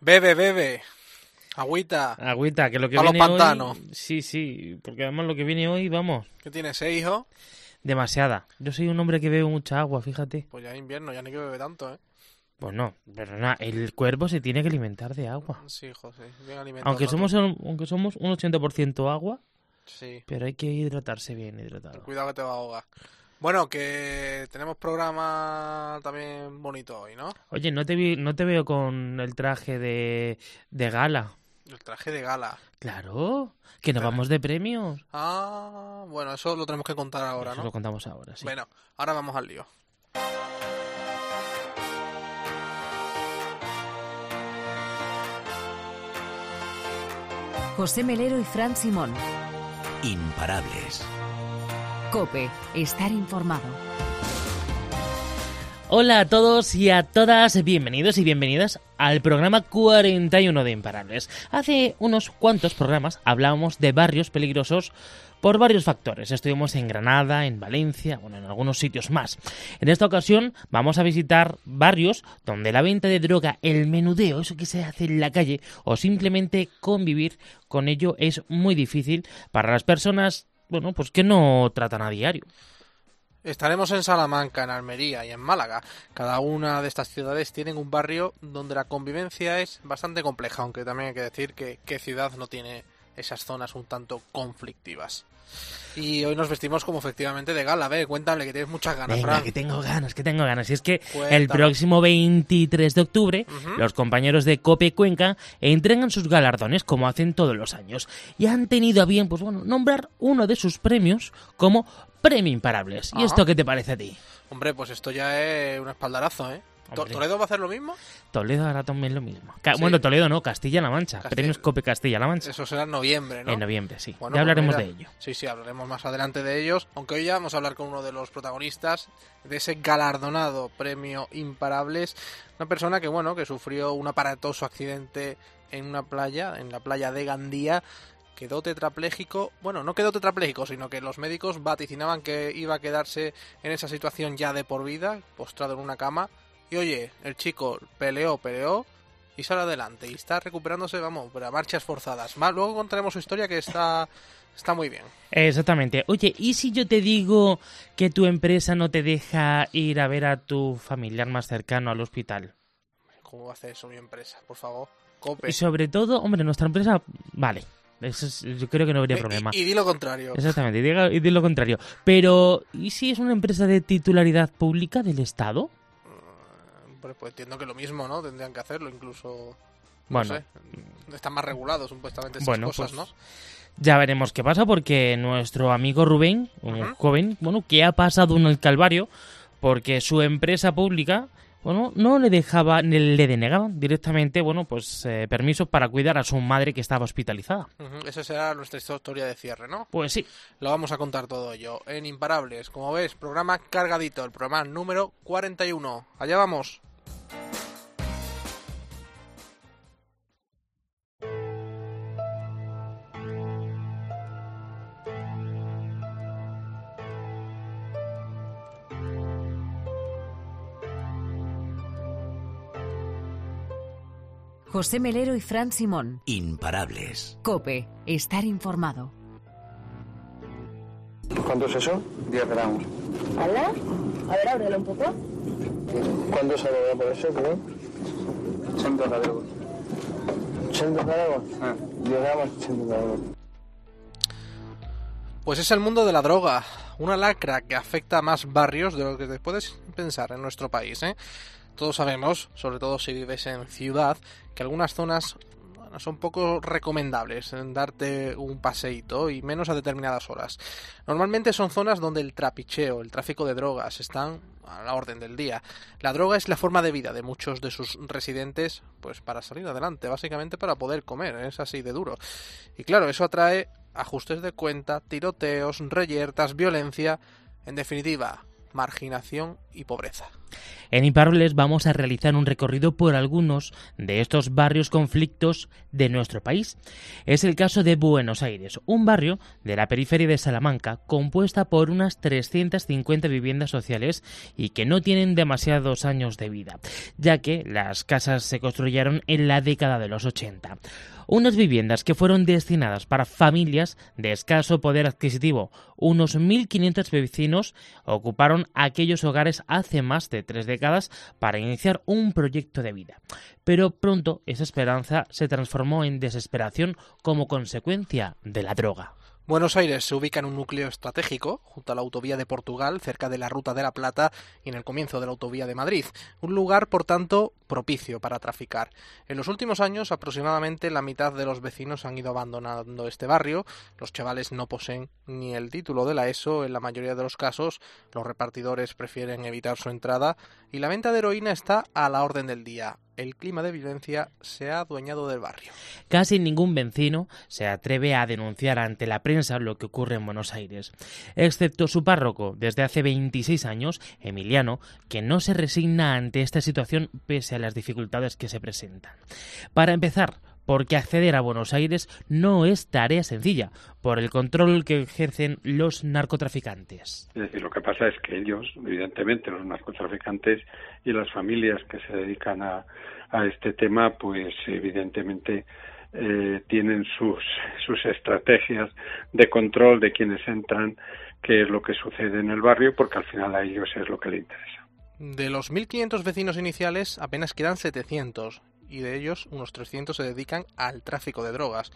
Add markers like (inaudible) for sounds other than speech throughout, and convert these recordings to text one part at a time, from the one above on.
Bebe, bebe. Agüita. Agüita, que lo que Pa' los viene pantanos. hoy... Sí, sí, porque además lo que viene hoy, vamos, ¿Qué tienes, eh, hijo? demasiada. Yo soy un hombre que bebe mucha agua, fíjate. Pues ya es invierno, ya ni que bebe tanto, ¿eh? Pues no, pero nada, el cuerpo se tiene que alimentar de agua. Sí, hijo, sí. Bien alimentado. Aunque somos, un- aunque somos un 80% agua, Sí. pero hay que hidratarse bien hidratado. Cuidado que te va a ahogar. Bueno, que tenemos programa también bonito hoy, ¿no? Oye, no te, vi- no te veo con el traje de, de gala. El traje de gala. Claro, que nos vamos de premios. Ah, bueno, eso lo tenemos que contar ahora, Eso ¿no? lo contamos ahora, sí. Bueno, ahora vamos al lío. José Melero y Fran Simón. Imparables. Cope, estar informado. Hola a todos y a todas, bienvenidos y bienvenidas al programa 41 de Imparables. Hace unos cuantos programas hablábamos de barrios peligrosos por varios factores. Estuvimos en Granada, en Valencia, bueno, en algunos sitios más. En esta ocasión vamos a visitar barrios donde la venta de droga, el menudeo, eso que se hace en la calle, o simplemente convivir con ello es muy difícil para las personas, bueno, pues que no tratan a diario. Estaremos en Salamanca, en Almería y en Málaga. Cada una de estas ciudades tienen un barrio donde la convivencia es bastante compleja, aunque también hay que decir que qué ciudad no tiene esas zonas un tanto conflictivas. Y hoy nos vestimos como efectivamente de gala. A ver, cuéntame que tienes muchas ganas, Venga, Fran. que tengo ganas, que tengo ganas. Y es que el próximo 23 de octubre, los compañeros de Cope Cuenca entregan sus galardones como hacen todos los años. Y han tenido a bien, pues bueno, nombrar uno de sus premios como Premio Imparables. ¿Y Ajá. esto qué te parece a ti? Hombre, pues esto ya es un espaldarazo, ¿eh? To-. ¿Toledo va a hacer lo mismo? Toledo hará también lo mismo. Ca- Sí. Bueno, Toledo no, Castilla-La Mancha. Castilla- Premios Cope Castilla-La Mancha. Eso será en noviembre, ¿no? En noviembre, sí. Bueno, ya pues hablaremos mira, de ello. Sí, sí, hablaremos más adelante de ellos. Aunque hoy ya vamos a hablar con uno de los protagonistas de ese galardonado premio Imparables. Una persona que, bueno, que sufrió un aparatoso accidente en una playa, en la playa de Gandía. Quedó tetrapléjico. Bueno, no quedó tetrapléjico, sino que los médicos vaticinaban que iba a quedarse en esa situación ya de por vida, postrado en una cama. Y oye, el chico peleó, peleó y sale adelante y está recuperándose, vamos, pero a marchas forzadas. Más, luego contaremos su historia que está, está muy bien. Exactamente. Oye, ¿y si yo te digo que tu empresa no te deja ir a ver a tu familiar más cercano al hospital? ¿Cómo hace eso mi empresa? Por favor, cope. Y sobre todo, hombre, nuestra empresa, vale, eso es- yo creo que no habría Eh, problema. Y, y di lo contrario. Exactamente, y diga, y di lo contrario. Pero, ¿y si es una empresa de titularidad pública del Estado? Hombre, pues entiendo que lo mismo, ¿no? Tendrían que hacerlo, incluso. No Bueno. sé. Están más regulados, supuestamente, esas Bueno, cosas, pues, ¿no? Ya veremos qué pasa porque nuestro amigo Rubén, un joven, bueno, que ha pasado en el calvario porque su empresa pública, bueno, no le dejaba, le denegaban directamente, bueno, pues eh, permisos para cuidar a su madre que estaba hospitalizada. Ujú, Esa será nuestra historia de cierre, ¿no? Pues sí, Lo vamos a contar todo ello en Imparables. Como ves, programa cargadito, el programa número 41. Allá vamos. José Melero y Fran Simón. Imparables. Cope, estar informado. ¿Cuánto es eso? 10 gramos. ¿Hala? A ver, ábrelo un poco. ¿Cuánto se lo por eso, creo? 80 gramos. ¿80 gramos? Ah. 10 gramos, 80 gramos. Pues es el mundo de la droga, una lacra que afecta a más barrios de lo que te puedes pensar en nuestro país. ¿eh? Todos sabemos, sobre todo si vives en ciudad, que algunas zonas son poco recomendables en darte un paseíto y menos a determinadas horas. Normalmente son zonas donde el trapicheo, el tráfico de drogas están a la orden del día. La droga es la forma de vida de muchos de sus residentes, pues para salir adelante, básicamente para poder comer, es así de duro. Y claro, eso atrae ajustes de cuenta, tiroteos, reyertas, violencia, en definitiva, marginación y pobreza. En Imparables vamos a realizar un recorrido por algunos de estos barrios conflictos de nuestro país. Es el caso de Buenos Aires, un barrio de la periferia de Salamanca compuesta por unas 350 viviendas sociales y que no tienen demasiados años de vida, ya que las casas se construyeron en la década de los 80 unas viviendas que fueron destinadas para familias de escaso poder adquisitivo. Unos 1.500 vecinos ocuparon aquellos hogares hace más de tres décadas para iniciar un proyecto de vida. Pero pronto esa esperanza se transformó en desesperación como consecuencia de la droga. Buenos Aires se ubica en un núcleo estratégico, junto a la autovía de Portugal, cerca de la Ruta de la Plata y en el comienzo de la autovía de Madrid. Un lugar, por tanto, propicio para traficar. En los últimos años, aproximadamente la mitad de los vecinos han ido abandonando este barrio. Los chavales no poseen ni el título de la ESO. En la mayoría de los casos, los repartidores prefieren evitar su entrada y la venta de heroína está a la orden del día el clima de violencia se ha adueñado del barrio. Casi ningún vecino se atreve a denunciar ante la prensa lo que ocurre en Buenos Aires, excepto su párroco desde hace 26 años, Emiliano, que no se resigna ante esta situación pese a las dificultades que se presentan. Para empezar, porque acceder a Buenos Aires no es tarea sencilla por el control que ejercen los narcotraficantes. Es decir, lo que pasa es que ellos, evidentemente, los narcotraficantes y las familias que se dedican a, a este tema, pues evidentemente eh, tienen sus, sus estrategias de control de quienes entran, qué es lo que sucede en el barrio, porque al final a ellos es lo que les interesa. De los 1.500 vecinos iniciales, apenas quedan 700 y de ellos unos 300 se dedican al tráfico de drogas,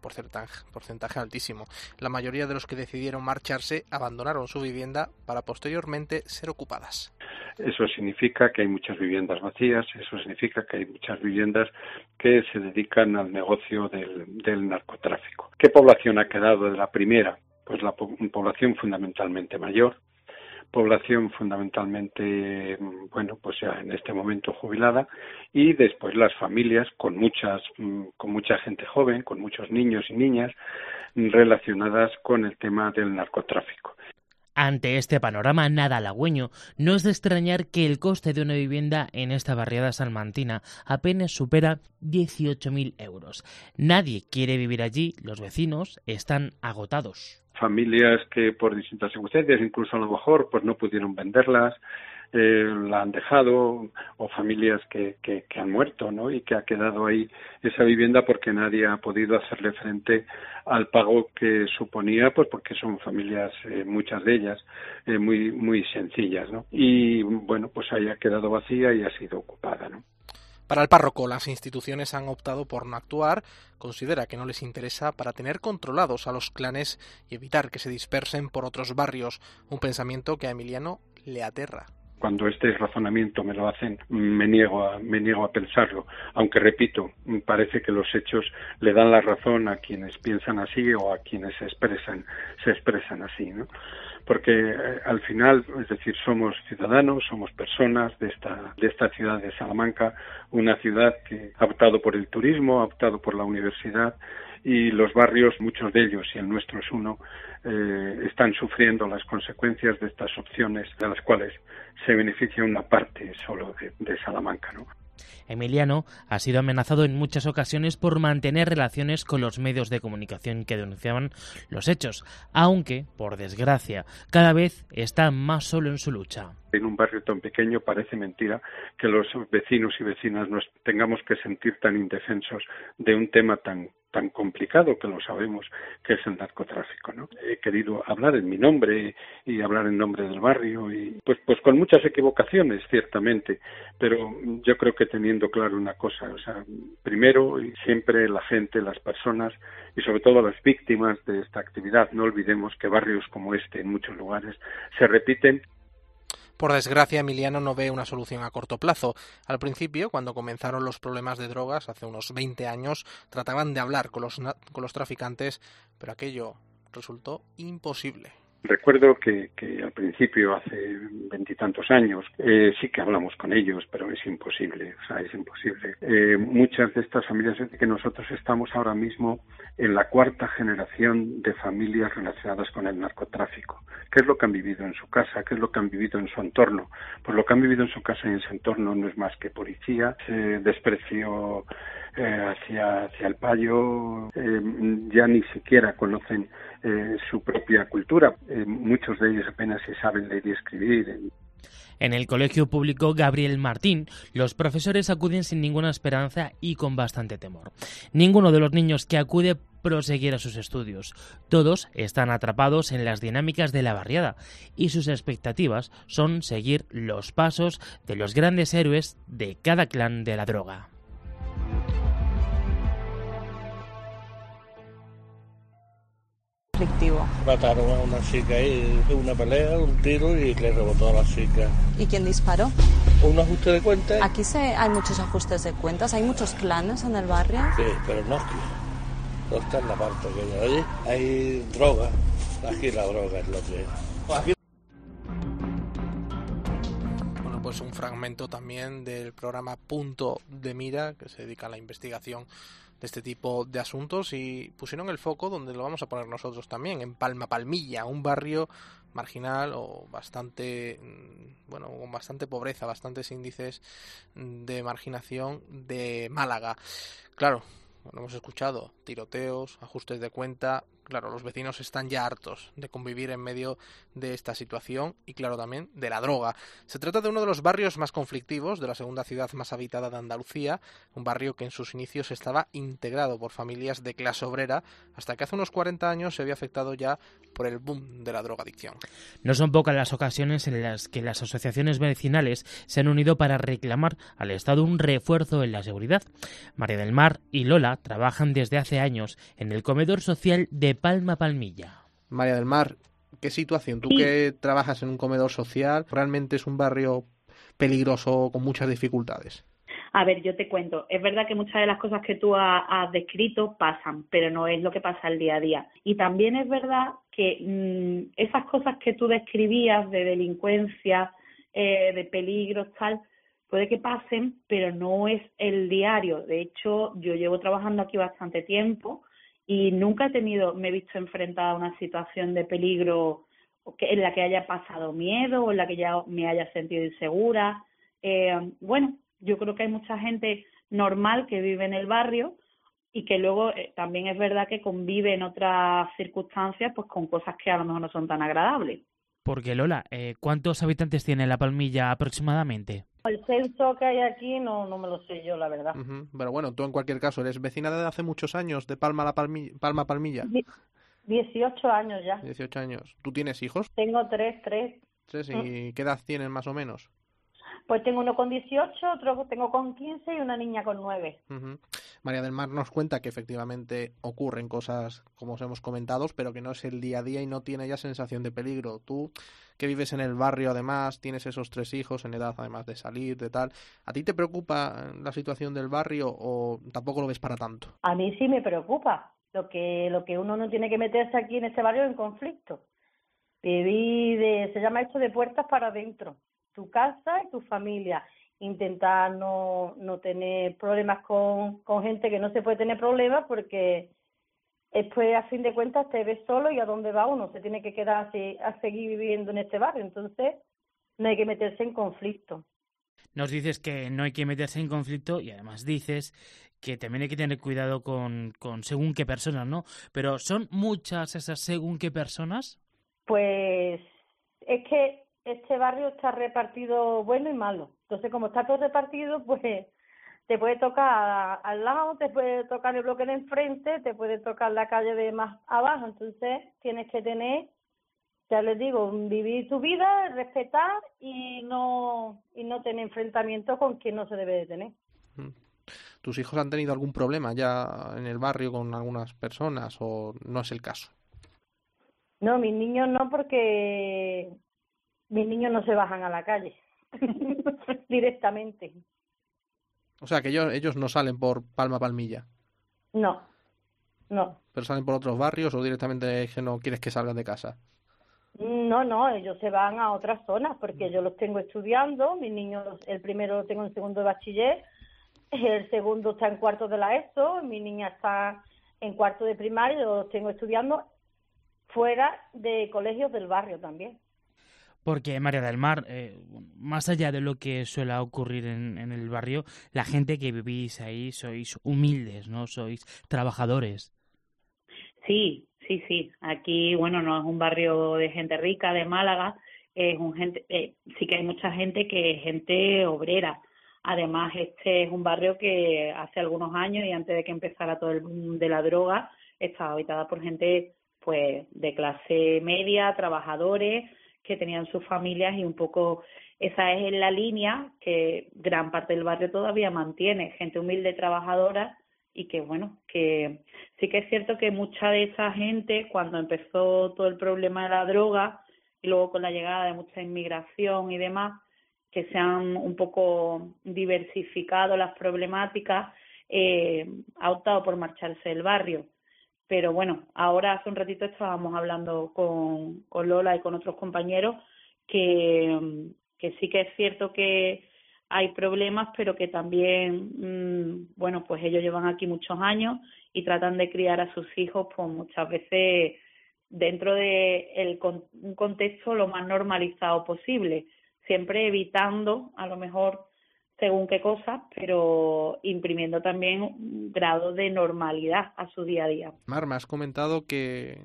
porcentaje, porcentaje altísimo. La mayoría de los que decidieron marcharse abandonaron su vivienda para posteriormente ser ocupadas. Eso significa que hay muchas viviendas vacías, eso significa que hay muchas viviendas que se dedican al negocio del, del narcotráfico. ¿Qué población ha quedado de la primera? Pues la población fundamentalmente mayor, población fundamentalmente, bueno, pues ya en este momento jubilada y después las familias con muchas, con mucha gente joven, con muchos niños y niñas relacionadas con el tema del narcotráfico. Ante este panorama nada halagüeño, no es de extrañar que el coste de una vivienda en esta barriada salmantina apenas supera 18.000 euros. Nadie quiere vivir allí, los vecinos están agotados familias que por distintas circunstancias, incluso a lo mejor, pues no pudieron venderlas, eh, la han dejado, o familias que, que, han muerto, ¿no? Y que ha quedado ahí esa vivienda porque nadie ha podido hacerle frente al pago que suponía, pues porque son familias, eh, muchas de ellas, eh, muy, muy sencillas, ¿no? Y bueno, pues ahí ha quedado vacía y ha sido ocupada, ¿no? Para el párroco, las instituciones han optado por no actuar, considera que no les interesa para tener controlados a los clanes y evitar que se dispersen por otros barrios, un pensamiento que a Emiliano le aterra cuando este razonamiento me lo hacen me niego a me niego a pensarlo aunque repito parece que los hechos le dan la razón a quienes piensan así o a quienes se expresan se expresan así ¿no? porque eh, al final, es decir, somos ciudadanos, somos personas de esta, de esta ciudad de Salamanca, una ciudad que ha optado por el turismo, ha optado por la universidad y los barrios, muchos de ellos, y el nuestro es uno, eh, están sufriendo las consecuencias de estas opciones de las cuales se beneficia una parte solo de, de Salamanca, ¿no? Emiliano ha sido amenazado en muchas ocasiones por mantener relaciones con los medios de comunicación que denunciaban los hechos, aunque, por desgracia, cada vez está más solo en su lucha. En un barrio tan pequeño parece mentira que los vecinos y vecinas nos tengamos que sentir tan indefensos de un tema tan tan complicado que lo sabemos que es el narcotráfico, ¿no? He querido hablar en mi nombre y hablar en nombre del barrio y pues pues con muchas equivocaciones ciertamente, pero yo creo que teniendo claro una cosa, o sea, primero y siempre la gente, las personas y sobre todo las víctimas de esta actividad, no olvidemos que barrios como este en muchos lugares se repiten por desgracia, Emiliano no ve una solución a corto plazo. Al principio, cuando comenzaron los problemas de drogas, hace unos 20 años, trataban de hablar con los, con los traficantes, pero aquello resultó imposible Recuerdo que, que al principio, hace veintitantos años, eh, sí que hablamos con ellos, pero es imposible, o sea, es imposible. Eh, muchas de estas familias que nosotros estamos ahora mismo en la cuarta generación de familias relacionadas con el narcotráfico. ¿Qué es lo que han vivido en su casa? ¿Qué es lo que han vivido en su entorno? Pues lo que han vivido en su casa y en su entorno no es más que policía, desprecio eh, hacia, hacia el payo, eh, ya ni siquiera conocen eh, su propia cultura. muchos de ellos apenas se saben leer y escribir. En el Colegio Público Gabriel Martín, los profesores acuden sin ninguna esperanza y con bastante temor. Ninguno de los niños que acude proseguirá sus estudios. Todos están atrapados en las dinámicas de la barriada y sus expectativas son seguir los pasos de los grandes héroes de cada clan de la droga. Mataron a una chica ahí, una pelea, un tiro y le rebotó a la chica. ¿Y quién disparó? Un ajuste de cuentas. Aquí se, hay muchos ajustes de cuentas, hay muchos clanes en el barrio. Sí, pero no aquí. No está en la parte que Allí hay droga. Aquí la droga es lo que Bueno, pues un fragmento también del programa Punto de Mira, que se dedica a la investigación de este tipo de asuntos y pusieron el foco donde lo vamos a poner nosotros también, en Palma Palmilla, un barrio marginal o bastante, mm, bueno, con bastante pobreza, bastantes índices de marginación de Málaga. Claro, lo hemos escuchado, tiroteos, ajustes de cuenta, claro, los vecinos están ya hartos de convivir en medio de esta situación y claro también de la droga. Se trata de uno de los barrios más conflictivos de la segunda ciudad más habitada de Andalucía, un barrio que en sus inicios estaba integrado por familias de clase obrera hasta que hace unos 40 años se había afectado ya por el boom de la drogadicción. No son pocas las ocasiones en las que las asociaciones vecinales se han unido para reclamar al Estado un refuerzo en la seguridad. María del Mar y Lola trabajan desde hace años en el comedor social de Palma Palmilla. María del Mar, ¿qué situación? Tú que trabajas en un comedor social, ¿realmente es un barrio peligroso con muchas dificultades? A ver, yo te cuento, es verdad que muchas de las cosas que tú has, descrito pasan, pero no es lo que pasa el día a día. Y también es verdad que mm, esas cosas que tú describías de delincuencia, eh, de peligros, tal, puede que pasen, pero no es el diario. De hecho, yo llevo trabajando aquí bastante tiempo y nunca he tenido, me he visto enfrentada a una situación de peligro en la que haya pasado miedo o en la que ya me haya sentido insegura. Eh, bueno, yo creo que hay mucha gente normal que vive en el barrio y que luego eh, también es verdad que convive en otras circunstancias pues con cosas que a lo mejor no son tan agradables. Porque Lola, eh, ¿cuántos habitantes tiene La Palmilla aproximadamente? El censo que hay aquí no, no me lo sé yo, la verdad. Pero bueno, tú en cualquier caso, ¿eres vecina de hace muchos años de Palma, la Palma Palmilla? 18 años ya. 18 años. ¿Tú tienes hijos? Tengo tres, tres. ¿Tres? ¿Y mm. qué edad tienen más o menos? Pues tengo uno con 18, otro tengo con 15 y una niña con 9. María del Mar nos cuenta que efectivamente ocurren cosas, como os hemos comentado, pero que no es el día a día y no tiene ya sensación de peligro. Tú, que vives en el barrio además, tienes esos tres hijos en edad además de salir, de tal, ¿a ti te preocupa la situación del barrio o tampoco lo ves para tanto? A mí sí me preocupa. Lo que, lo que uno no tiene que meterse aquí en este barrio es en conflicto. Vivir de, se llama esto de puertas para adentro tu casa y tu familia. Intentar no, no tener problemas con, con gente que no se puede tener problemas porque después a fin de cuentas te ves solo y a dónde va uno, se tiene que quedar así, a seguir viviendo en este barrio, entonces no hay que meterse en conflicto. Nos dices que no hay que meterse en conflicto y además dices que también hay que tener cuidado con, con según qué personas, ¿no? Pero ¿son muchas esas según qué personas? Pues es que este barrio está repartido bueno y malo. Entonces, como está todo repartido, (laughs) pues te puede tocar al lado, te puede tocar el bloque de enfrente, te puede tocar la calle de más abajo. Entonces, tienes que tener, ya les digo, vivir tu vida, respetar y no y no tener enfrentamientos con quien no se debe de tener. Mm. ¿Tus hijos han tenido algún problema ya en el barrio con algunas personas o no es el caso? No, mis niños no, porque mis niños no se bajan a la calle (laughs) directamente. O sea, que ellos, ellos no salen por Palma Palmilla. No, no. ¿Pero salen por otros barrios o directamente que no quieres que salgan de casa? No, no, ellos se van a otras zonas porque yo los tengo estudiando. Mis niños, el primero lo tengo en segundo de bachiller, el segundo está en cuarto de la ESO, mi niña está en cuarto de primaria, yo los tengo estudiando fuera de colegios del barrio también. Porque María del Mar, eh, más allá de lo que suele ocurrir en, el barrio, la gente que vivís ahí sois humildes, ¿no? Sois trabajadores. Sí, sí, sí. Aquí, bueno, no es un barrio de gente rica de Málaga, es un gente, eh, sí que hay mucha gente que es gente obrera. Además, este es un barrio que hace algunos años y antes de que empezara todo el boom de la droga, estaba habitada por gente, pues, de clase media, trabajadores que tenían sus familias y un poco esa es la línea que gran parte del barrio todavía mantiene, gente humilde, trabajadora y que bueno, que sí que es cierto que mucha de esa gente cuando empezó todo el problema de la droga y luego con la llegada de mucha inmigración y demás, que se han un poco diversificado las problemáticas, eh, ha optado por marcharse del barrio pero bueno, ahora hace un ratito estábamos hablando con, con Lola y con otros compañeros que, que sí que es cierto que hay problemas, pero que también, mm, bueno, pues ellos llevan aquí muchos años y tratan de criar a sus hijos, pues muchas veces dentro de el, un contexto lo más normalizado posible, siempre evitando a lo mejor según qué cosas, pero imprimiendo también un grado de normalidad a su día a día. Mar, me has comentado que,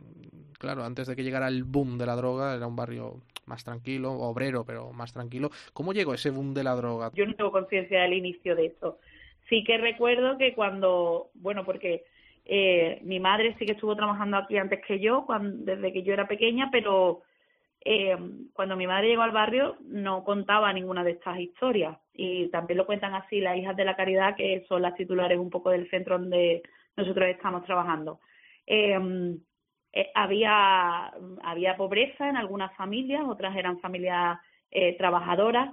claro, antes de que llegara el boom de la droga, era un barrio más tranquilo, obrero, pero más tranquilo. ¿Cómo llegó ese boom de la droga? Yo no tengo conciencia del inicio de eso. Sí que recuerdo que cuando, bueno, porque eh, mi madre sí que estuvo trabajando aquí antes que yo, cuando, desde que yo era pequeña, pero eh, cuando mi madre llegó al barrio no contaba ninguna de estas historias y también lo cuentan así las hijas de la caridad que son las titulares un poco del centro donde nosotros estamos trabajando. Eh, eh, había, había pobreza en algunas familias, otras eran familias trabajadoras,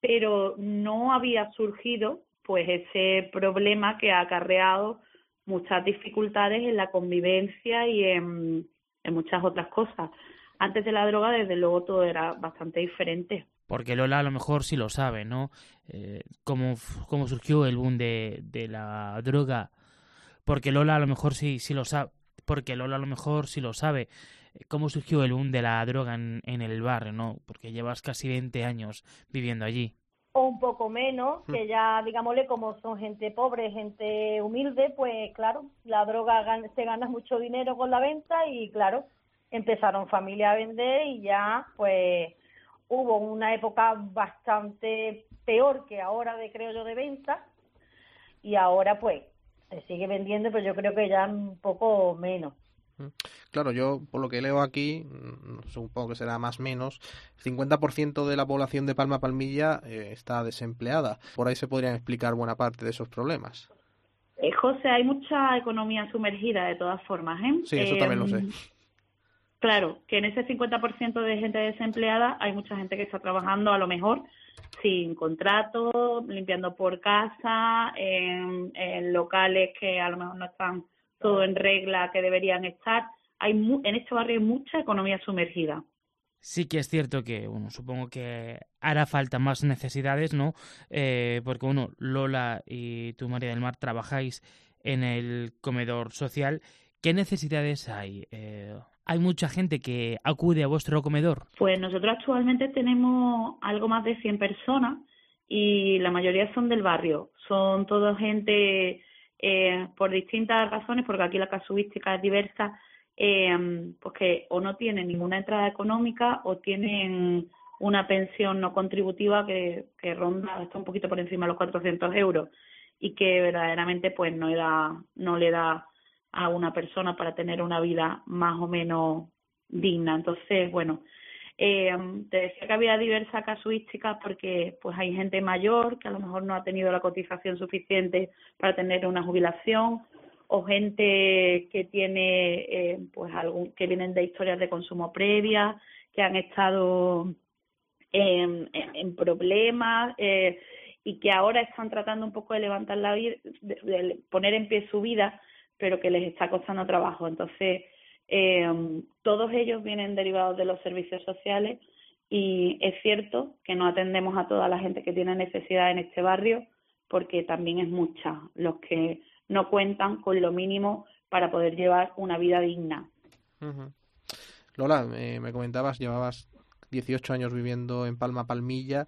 pero no había surgido pues ese problema que ha acarreado muchas dificultades en la convivencia y en muchas otras cosas antes de la droga, desde luego, todo era bastante diferente. Porque Lola a lo mejor sí lo sabe, ¿no? Eh, cómo, cómo surgió el boom de, de la droga. Porque Lola a lo mejor sí, sí lo sabe. Porque Lola a lo mejor sí lo sabe. Cómo surgió el boom de la droga en, en el barrio, ¿no? Porque llevas casi 20 años viviendo allí o un poco menos, que ya, digámosle, como son gente pobre, gente humilde, pues claro, la droga se gana mucho dinero con la venta y claro, empezaron familia a vender y ya pues hubo una época bastante peor que ahora de creo yo de venta y ahora pues se sigue vendiendo pero yo creo que ya un poco menos mm. Claro, yo por lo que leo aquí, mm, supongo que será más menos, 50% de la población de Palma Palmilla eh, está desempleada. Por ahí se podrían explicar buena parte de esos problemas. Eh, José, hay mucha economía sumergida de todas formas. ¿eh? Sí, eso también lo sé. Claro, que en ese 50% de gente desempleada hay mucha gente que está trabajando a lo mejor sin contrato, limpiando por casa, en, locales que a lo mejor no están todo en regla que deberían estar. Hay en este barrio hay mucha economía sumergida. Sí que es cierto que, bueno, supongo que hará falta más necesidades, ¿no? Eh, porque, bueno, Lola y tú, María del Mar, trabajáis en el comedor social. ¿Qué necesidades hay? Eh, ¿Hay mucha gente que acude a vuestro comedor? Pues nosotros actualmente tenemos algo más de 100 personas y la mayoría son del barrio. Son toda gente eh, por distintas razones, porque aquí la casuística es diversa, eh, pues que o no tienen ninguna entrada económica o tienen una pensión no contributiva que, ronda está un poquito por encima de los 400 euros y que verdaderamente pues no, da, no le da a una persona para tener una vida más o menos digna. Entonces, bueno, eh, te decía que había diversas casuísticas porque pues hay gente mayor que a lo mejor no ha tenido la cotización suficiente para tener una jubilación o gente que tiene eh, pues algún que vienen de historias de consumo previas que han estado en, en, problemas eh, y que ahora están tratando un poco de levantar la vida, de poner en pie su vida pero que les está costando trabajo. Entonces, Eh, todos ellos vienen derivados de los servicios sociales y es cierto que no atendemos a toda la gente que tiene necesidad en este barrio porque también es mucha los que no cuentan con lo mínimo para poder llevar una vida digna. Lola, me comentabas, llevabas 18 años viviendo en Palma Palmilla,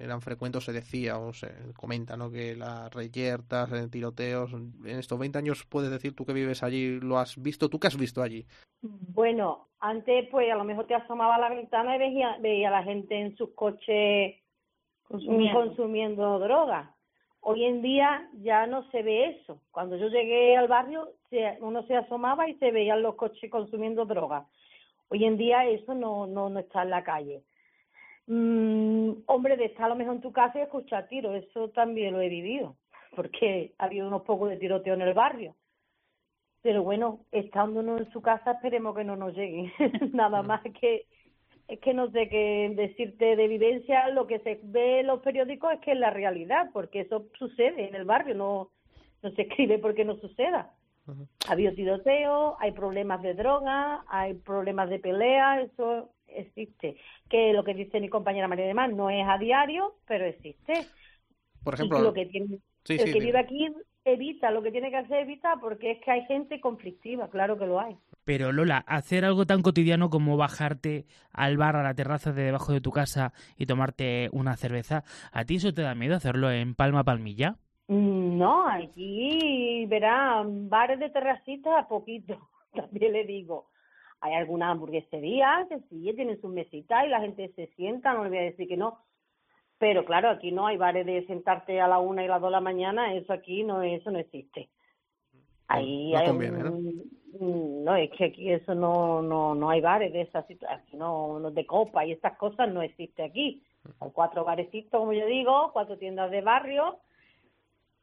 eran frecuentes, se decía o se comenta, ¿no? Que las reyertas, tiroteos, en estos 20 años puedes decir tú que vives allí, ¿lo has visto? ¿Tú qué has visto allí? Bueno, antes pues a lo mejor te asomaba a la ventana y veía, veía a la gente en sus coches consumiendo, consumiendo droga. Hoy en día ya no se ve eso. Cuando yo llegué al barrio, uno se asomaba y se veían los coches consumiendo droga. Hoy en día eso no, no, no está en la calle. Mm, hombre, de estar a lo mejor en tu casa y escuchar tiros, eso también lo he vivido, porque ha habido unos pocos de tiroteo en el barrio. Pero bueno, estando uno en su casa, esperemos que no nos lleguen. (laughs) Nada mm. más que es que no sé qué decirte de evidencia, lo que se ve en los periódicos es que es la realidad, porque eso sucede en el barrio, no, no se escribe porque no suceda. Ha habido tiroteo, hay problemas de droga, hay problemas de pelea, eso existe. Que lo que dice mi compañera María de Mar no es a diario, pero existe. Por ejemplo, lo que tiene, el que vive aquí evita, lo que tiene que hacer evita porque es que hay gente conflictiva, claro que lo hay. Pero Lola, hacer algo tan cotidiano como bajarte al bar, a la terraza de debajo de tu casa y tomarte una cerveza, ¿a ti eso te da miedo hacerlo en Palma Palmilla? Mm, no, aquí verán bares de terracita poquito, (laughs) también le digo. Hay algunas hamburgueserías que sí, tienen sus mesitas y la gente se sienta, no le voy a decir que no. Pero claro, aquí no hay bares de sentarte a la una y las dos de la mañana, eso aquí no, eso no existe. Ahí hay mm, ¿no? es que aquí eso no, no, no hay bares de esas situación, no, no de copa y estas cosas no existe aquí. Hay cuatro barecitos, como yo digo, cuatro tiendas de barrio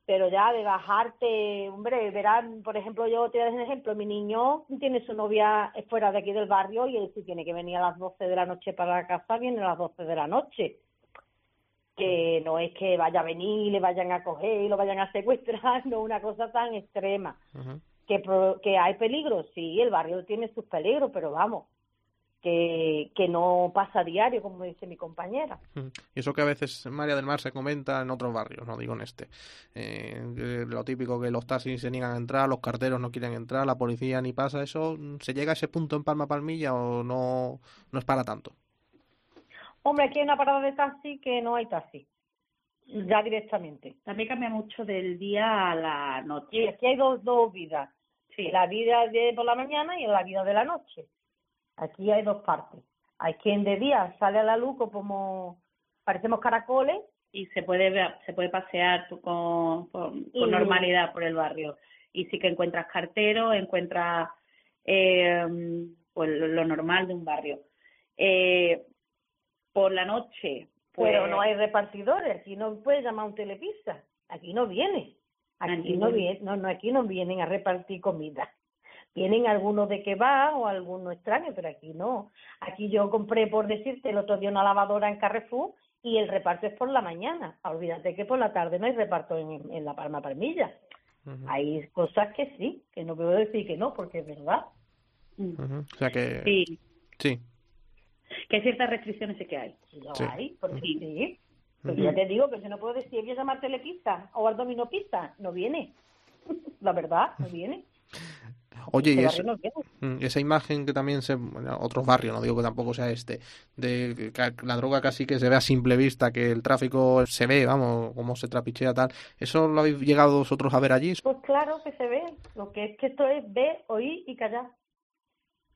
pero ya de bajarte, hombre, verán, por ejemplo, yo te voy a dar un ejemplo, mi niño tiene su novia fuera de aquí del barrio y él si tiene que venir a las 12 de la noche para la casa, viene a las 12 de la noche. Que no es que vaya a venir le vayan a coger y lo vayan a secuestrar, (laughs) no una cosa tan extrema. que, que hay peligros, sí, el barrio tiene sus peligros, pero vamos, que, que no pasa a diario, como dice mi compañera. Y eso que a veces María del Mar se comenta en otros barrios, no digo en este. Eh, lo típico que los taxis se niegan a entrar, los carteros no quieren entrar, la policía ni pasa, ¿eso se llega a ese punto en Palma Palmilla o no, no es para tanto? Hombre, aquí hay una parada de taxi que no hay taxi, ya directamente. También cambia mucho del día a la noche. Sí, aquí hay dos, dos vidas. Sí. La vida de por la mañana y la vida de la noche. Aquí hay dos partes. Hay quien de día sale a la luz como parecemos caracoles y se puede se puede pasear con, con, normalidad por el barrio y sí que encuentras carteros, encuentras eh, pues lo normal de un barrio. Eh, por la noche. Pues, Pero no hay repartidores, aquí no puedes llamar a un telepista, aquí no viene, aquí no viene, no, no, aquí no vienen a repartir comida. Tienen algunos de que va o algunos extraños, pero aquí no. Aquí yo compré, por decirte, el otro día una lavadora en Carrefour y el reparto es por la mañana. Olvídate que por la tarde no hay reparto en, la Palma Palmilla. Hay cosas que sí, que no puedo decir que no, porque es verdad. O sea que... Sí. Sí. Que ciertas restricciones sí que hay. Lo hay, porque sí. Pero ya te digo que si no puedo decir, voy a llamártele pizza o al domino pizza, no viene. (laughs) la verdad, no viene. Oye, y mm, esa imagen que también se. Bueno, otros barrios, no digo que tampoco sea este, de que la droga casi que se ve a simple vista, que el tráfico se ve, vamos, cómo se trapichea tal. ¿Eso lo habéis llegado vosotros a ver allí? Pues claro que se ve. Lo que es que esto es ver, oír y callar.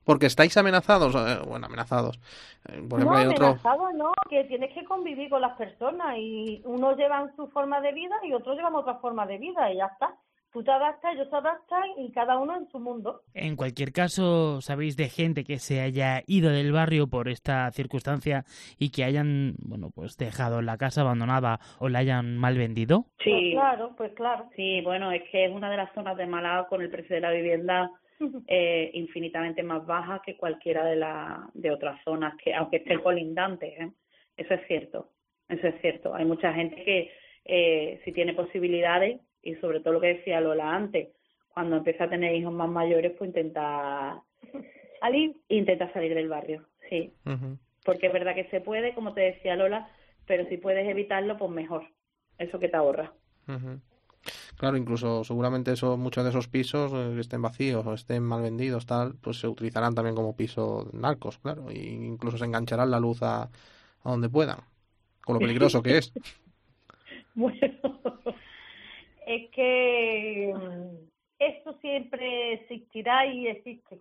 Porque estáis amenazados, eh, bueno, amenazados. Eh, no, amenazados no, que tienes que convivir con las personas y unos llevan su forma de vida y otros llevan otra forma de vida y ya está tú te adaptas, ellos se adaptan y cada uno en su mundo. En cualquier caso, ¿sabéis de gente que se haya ido del barrio por esta circunstancia y que hayan, bueno, pues dejado la casa abandonada o la hayan mal vendido? Sí, pues claro, pues claro. Sí, bueno, es que es una de las zonas de Málaga con el precio de la vivienda (laughs) eh, infinitamente más baja que cualquiera de, la, de otras zonas, que aunque estén colindantes, ¿eh? eso es cierto, eso es cierto. Hay mucha gente que eh, si tiene posibilidades y sobre todo lo que decía Lola antes, cuando empieza a tener hijos más mayores, pues intenta (laughs) salir. Intenta salir del barrio, sí. Porque es verdad que se puede, como te decía Lola, pero si puedes evitarlo, pues mejor. Eso que te ahorra. Claro, incluso seguramente eso, muchos de esos pisos eh, que estén vacíos o estén mal vendidos, tal, pues se utilizarán también como piso narcos, claro, e incluso se engancharán la luz a, a donde puedan, con lo peligroso que es. (laughs) Bueno, es que mm, esto siempre existirá y existe.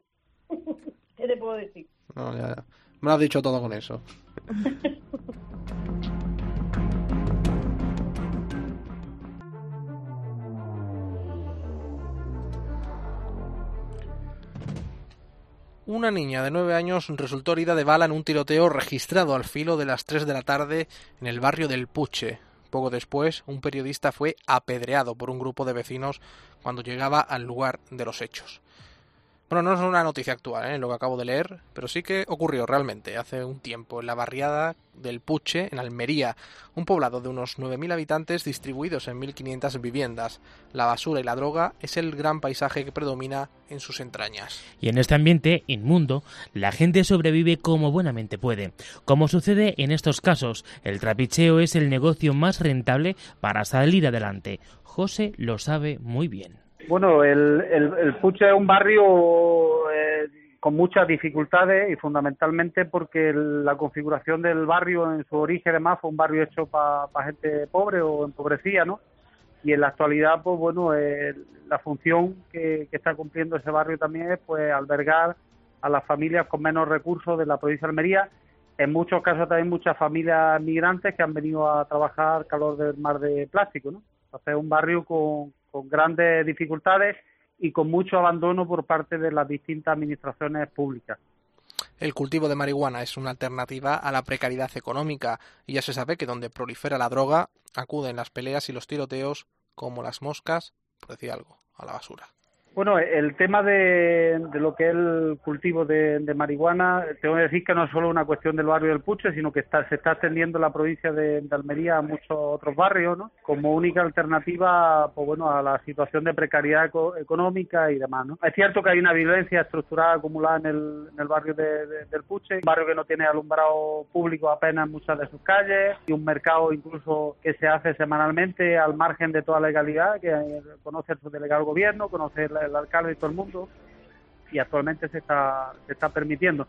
(laughs) ¿Qué te puedo decir? No, ya, ya. Me lo has dicho todo con eso. (laughs) Una niña de nueve años resultó herida de bala en un tiroteo registrado al filo de las tres de la tarde en el barrio del Puche. Poco después, un periodista fue apedreado por un grupo de vecinos cuando llegaba al lugar de los hechos. Bueno, no es una noticia actual, ¿eh? lo que acabo de leer, pero sí que ocurrió realmente hace un tiempo en la barriada del Puche, en Almería, un poblado de unos 9.000 habitantes distribuidos en 1.500 viviendas. La basura y la droga es el gran paisaje que predomina en sus entrañas. Y en este ambiente inmundo, la gente sobrevive como buenamente puede. Como sucede en estos casos, el trapicheo es el negocio más rentable para salir adelante. José lo sabe muy bien. Bueno, el, el, Puche es un barrio eh, con muchas dificultades y fundamentalmente porque el- la configuración del barrio en su origen además fue un barrio hecho para gente pobre o empobrecida, ¿no? Y en la actualidad, pues bueno, la función que, que está cumpliendo ese barrio también es pues albergar a las familias con menos recursos de la provincia de Almería, en muchos casos también muchas familias migrantes que han venido a trabajar al calor del mar de plástico, ¿no? Entonces es un barrio con, con grandes dificultades y con mucho abandono por parte de las distintas administraciones públicas. El cultivo de marihuana es una alternativa a la precariedad económica y ya se sabe que donde prolifera la droga acuden las peleas y los tiroteos como las moscas, por decir algo, a la basura. Bueno, el tema de, lo que es el cultivo de, marihuana, tengo que decir que no es solo una cuestión del barrio del Puche, sino que está, se está extendiendo la provincia de, Almería a muchos otros barrios, ¿no? Como única alternativa, pues bueno, a la situación de precariedad eco- económica y demás, ¿no? Es cierto que hay una violencia estructurada acumulada en el, barrio de- de- del Puche, un barrio que no tiene alumbrado público apenas en muchas de sus calles y un mercado incluso que se hace semanalmente al margen de toda legalidad, que eh, conoce el delegado del gobierno, conoce el, el alcalde y todo el mundo y actualmente se está, se está permitiendo.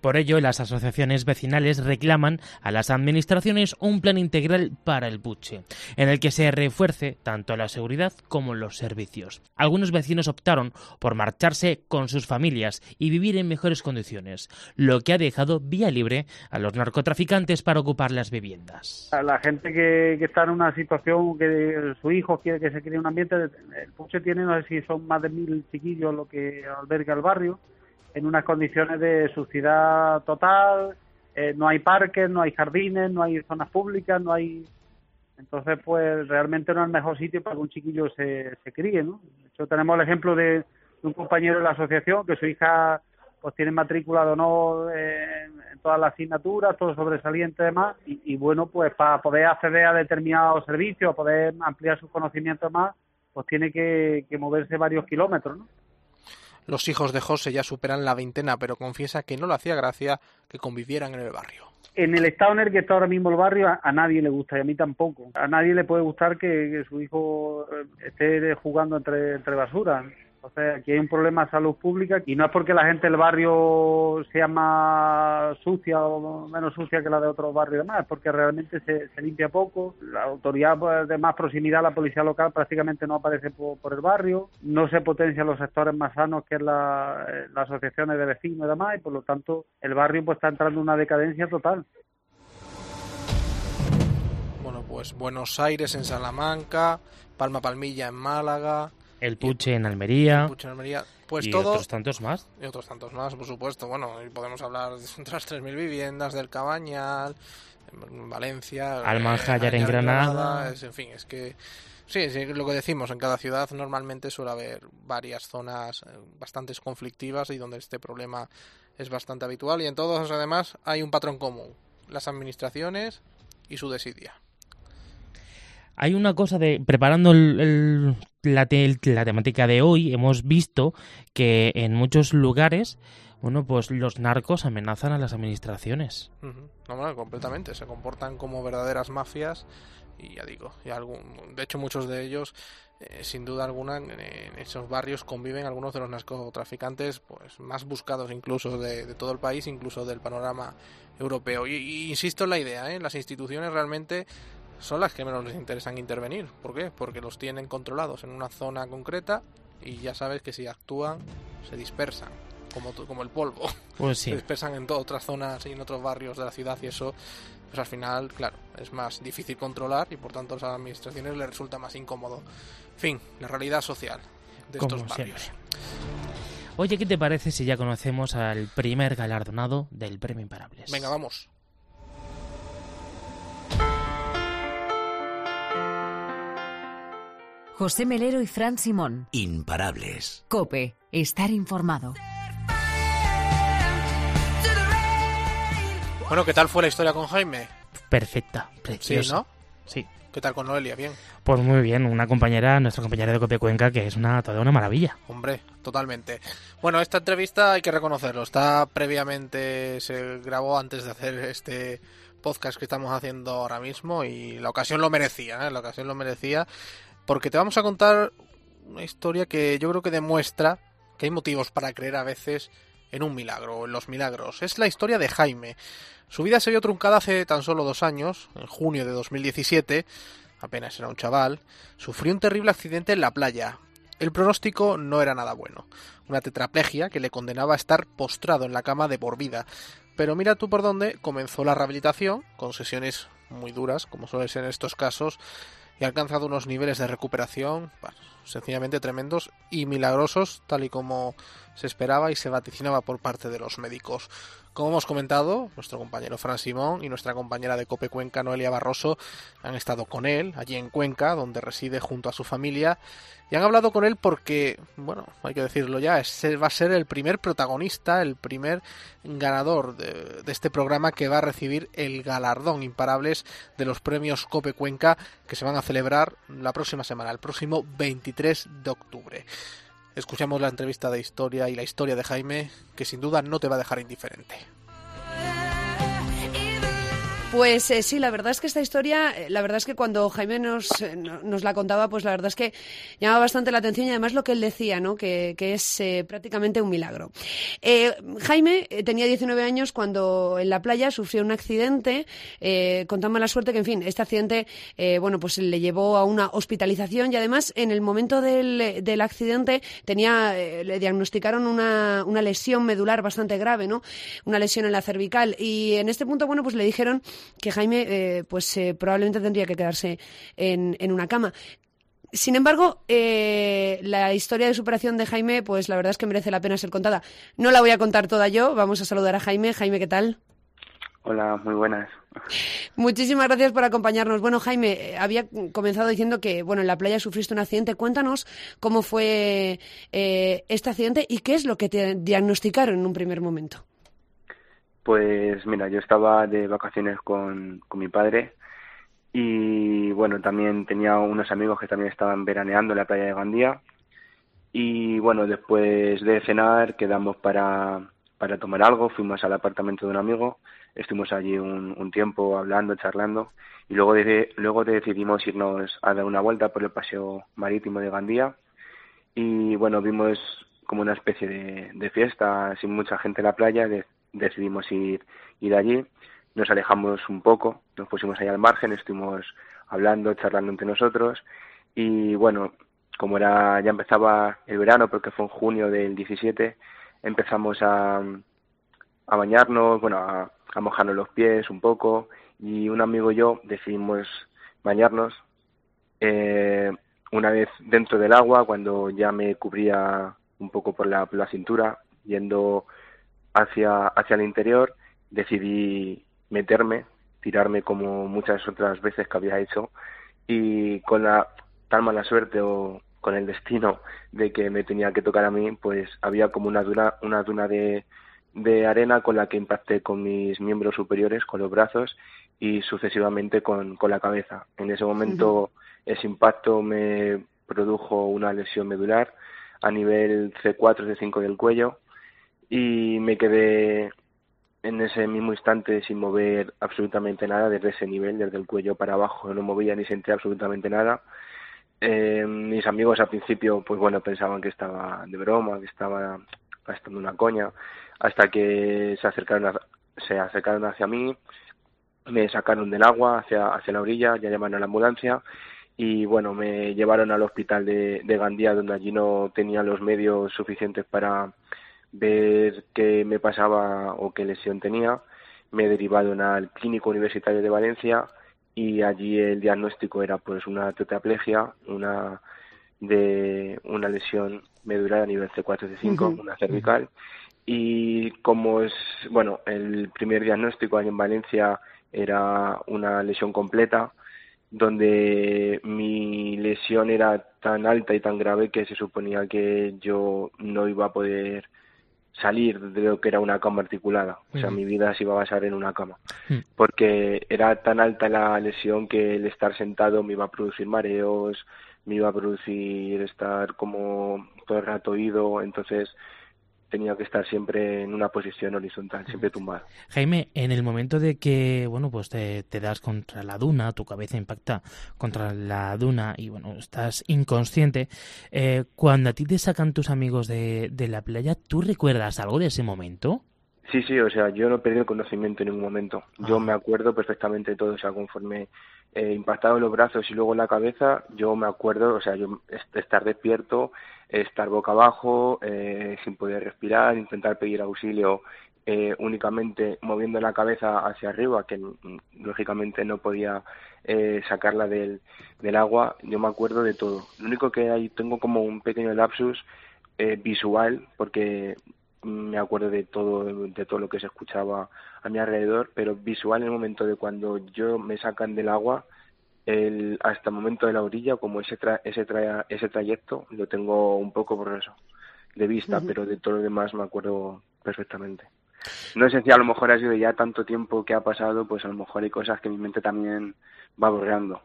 Por ello, las asociaciones vecinales reclaman a las administraciones un plan integral para el Puche, en el que se refuerce tanto la seguridad como los servicios. Algunos vecinos optaron por marcharse con sus familias y vivir en mejores condiciones, lo que ha dejado vía libre a los narcotraficantes para ocupar las viviendas. La gente que, está en una situación que su hijo quiere que se cree un ambiente, el Puche tiene, no sé si son más de mil chiquillos lo que alberga el barrio, en unas condiciones de suciedad total, eh, no hay parques, no hay jardines, no hay zonas públicas, no hay... Entonces, pues realmente no es el mejor sitio para que un chiquillo se, se críe, ¿no? De hecho, tenemos el ejemplo de, un compañero de la asociación que su hija pues tiene matrícula de honor en, todas las asignaturas, todo sobresaliente y demás, y, y bueno, pues para poder acceder a determinados servicios, poder ampliar sus conocimientos más, pues tiene que, que moverse varios kilómetros, ¿no? Los hijos de José ya superan la veintena, pero confiesa que no le hacía gracia que convivieran en el barrio. En el estado en el que está ahora mismo el barrio, a, nadie le gusta y a mí tampoco. A nadie le puede gustar que, que su hijo eh, esté jugando entre, entre basura. Entonces, aquí hay un problema de salud pública y no es porque la gente del barrio sea más sucia o menos sucia que la de otros barrios es porque realmente se, limpia poco. La autoridad pues, de más proximidad, la policía local, prácticamente no aparece por, por el barrio. No se potencian los sectores más sanos que la, eh, las asociaciones de vecinos y demás, y por lo tanto el barrio pues está entrando en una decadencia total. Bueno, pues Buenos Aires en Salamanca, Palma Palmilla en Málaga, El Puche en Almería Puche en Almería, pues y todo otros tantos más. y otros tantos más, por supuesto. Bueno, y podemos hablar de otras 3.000 viviendas, del Cabañal, en Valencia, Almanjayar en Granada. es- en fin, es que sí, sí, lo que decimos, en cada ciudad normalmente suele haber varias zonas eh, bastante conflictivas y donde este problema es bastante habitual y en todos además hay un patrón común, las administraciones y su desidia. Hay una cosa de preparando el, la, te, la temática de hoy hemos visto que en muchos lugares bueno, pues los narcos amenazan a las administraciones. Uh -huh. No, completamente. Se comportan como verdaderas mafias y ya digo, y algún, de hecho muchos de ellos, eh, sin duda alguna, en, en, esos barrios conviven algunos de los narcotraficantes pues más buscados incluso de, de todo el país, incluso del panorama europeo. Y, y insisto en la idea, ¿eh? las instituciones realmente son las que menos les interesan intervenir. ¿Por qué? Porque los tienen controlados en una zona concreta y ya sabes que si actúan se dispersan como, como el polvo. Pues (laughs) sí. Se dispersan en otras zonas y en otros barrios de la ciudad y eso, pues al final, claro, es más difícil controlar y por tanto a las administraciones les resulta más incómodo. Fin, la realidad social de como estos barrios. Siempre. Oye, ¿qué te parece si ya conocemos al primer galardonado del Premio Imparables? Venga, vamos. José Melero y Fran Simón. Imparables. Cope, estar informado. Bueno, ¿qué tal fue la historia con Jaime? Perfecta, preciosa. Sí, ¿no? Sí. ¿Qué tal con Noelia? Bien. Pues muy bien, una compañera, nuestra compañera de Copia Cuenca, que es una toda una maravilla. Hombre, totalmente. Bueno, esta entrevista hay que reconocerlo, está previamente, se grabó antes de hacer este podcast que estamos haciendo ahora mismo y la ocasión lo merecía, ¿eh? la ocasión lo merecía, porque te vamos a contar una historia que yo creo que demuestra que hay motivos para creer a veces en un milagro en los milagros. Es la historia de Jaime. Su vida se vio truncada hace tan solo dos años, en junio de 2017, apenas era un chaval, sufrió un terrible accidente en la playa. El pronóstico no era nada bueno, una tetraplegia que le condenaba a estar postrado en la cama de por vida. Pero mira tú por dónde comenzó la rehabilitación, con sesiones muy duras, como suele ser en estos casos, y ha alcanzado unos niveles de recuperación sencillamente tremendos y milagrosos, tal y como se esperaba y se vaticinaba por parte de los médicos. Como hemos comentado, nuestro compañero Fran Simón y nuestra compañera de Cope Cuenca, Noelia Barroso, han estado con él allí en Cuenca, donde reside junto a su familia, y han hablado con él porque, bueno, hay que decirlo ya, va a ser el primer protagonista, el primer ganador de, de este programa que va a recibir el galardón imparables de los premios Cope Cuenca que se van a celebrar la próxima semana, el próximo 23 de octubre. Escuchamos la entrevista de historia y la historia de Jaime, que sin duda no te va a dejar indiferente. Pues eh, sí, la verdad es que esta historia, eh, la verdad es que cuando Jaime nos, eh, nos la contaba, pues la verdad es que llamaba bastante la atención y además lo que él decía, ¿no? Que, que es eh, prácticamente un milagro. Eh, Jaime tenía 19 años cuando en la playa sufrió un accidente, con tan mala suerte que, en fin, este accidente, bueno, pues le llevó a una hospitalización y además en el momento del, del accidente tenía, le diagnosticaron una, una lesión medular bastante grave, ¿no? Una lesión en la cervical y en este punto, bueno, pues le dijeron que Jaime eh, pues eh, probablemente tendría que quedarse en, en una cama. Sin embargo, eh, la historia de superación de Jaime, pues la verdad es que merece la pena ser contada. No la voy a contar toda yo, vamos a saludar a Jaime. Jaime, ¿qué tal? Hola, muy buenas. Muchísimas gracias por acompañarnos. Bueno, Jaime, había comenzado diciendo que, bueno, en la playa sufriste un accidente. Cuéntanos cómo fue eh, este accidente y qué es lo que te diagnosticaron en un primer momento. Pues mira, yo estaba de vacaciones con, con mi padre y bueno, también tenía unos amigos que también estaban veraneando en la playa de Gandía y bueno, después de cenar quedamos para, para tomar algo, fuimos al apartamento de un amigo, estuvimos allí un, tiempo hablando, charlando y luego, luego decidimos irnos a dar una vuelta por el paseo marítimo de Gandía y bueno, vimos como una especie de, de fiesta sin mucha gente en la playa, de, decidimos ir, ir allí, nos alejamos un poco, nos pusimos ahí al margen, estuvimos hablando, charlando entre nosotros y bueno, como era ya empezaba el verano, porque fue en junio del 17, empezamos a, a bañarnos, bueno, a, a mojarnos los pies un poco y un amigo y yo decidimos bañarnos. Eh, una vez dentro del agua, cuando ya me cubría un poco por la, por la cintura, yendo hacia, hacia el interior, decidí meterme, tirarme como muchas otras veces que había hecho y con la tal mala suerte o con el destino de que me tenía que tocar a mí, pues había como una duna, una duna de, de arena con la que impacté con mis miembros superiores, con los brazos y sucesivamente con, con la cabeza. En ese momento ese impacto me produjo una lesión medular a nivel C4, C5 del cuello y me quedé en ese mismo instante sin mover absolutamente nada desde ese nivel, desde el cuello para abajo, no movía ni sentía absolutamente nada. Eh, mis amigos al principio, pues bueno, pensaban que estaba de broma, que estaba gastando una coña, hasta que se acercaron, se acercaron hacia mí, me sacaron del agua hacia, hacia la orilla, ya llamaron a la ambulancia y bueno, me llevaron al hospital de, de Gandía, donde allí no tenía los medios suficientes para ver qué me pasaba o qué lesión tenía. Me derivaron al Clínico Universitario de Valencia y allí el diagnóstico era pues una tetraplegia, una de una lesión medular a nivel C4 C5, una cervical y como es bueno, el primer diagnóstico ahí en Valencia era una lesión completa donde mi lesión era tan alta y tan grave que se suponía que yo no iba a poder salir de lo que era una cama articulada. O sea, mi vida se iba a basar en una cama. Porque era tan alta la lesión que el estar sentado me iba a producir mareos, me iba a producir estar como todo el rato oído. Entonces, tenía que estar siempre en una posición horizontal, siempre tumbado. Jaime, en el momento de que, bueno, pues te, das contra la duna, tu cabeza impacta contra la duna y, bueno, estás inconsciente, eh, cuando a ti te sacan tus amigos de, de la playa, ¿tú recuerdas algo de ese momento? Sí, sí, o sea, yo no perdí el conocimiento en ningún momento. Yo ah. me acuerdo perfectamente de todo, o sea, conforme eh, impactado los brazos y luego la cabeza, yo me acuerdo, o sea, yo estar despierto, estar boca abajo, eh, sin poder respirar, intentar pedir auxilio eh, únicamente moviendo la cabeza hacia arriba, que mm, lógicamente no podía eh, sacarla del, del agua, yo me acuerdo de todo. Lo único que hay, tengo como un pequeño lapsus eh, visual, porque me acuerdo de todo, de todo lo que se escuchaba a mi alrededor, pero visual en el momento de cuando yo me sacan del agua, el, hasta el momento de la orilla, como ese, ese, ese trayecto, lo tengo un poco por eso, de vista, pero de todo lo demás me acuerdo perfectamente. No sé si a lo mejor ha sido ya tanto tiempo que ha pasado, pues a lo mejor hay cosas que mi mente también va borrando.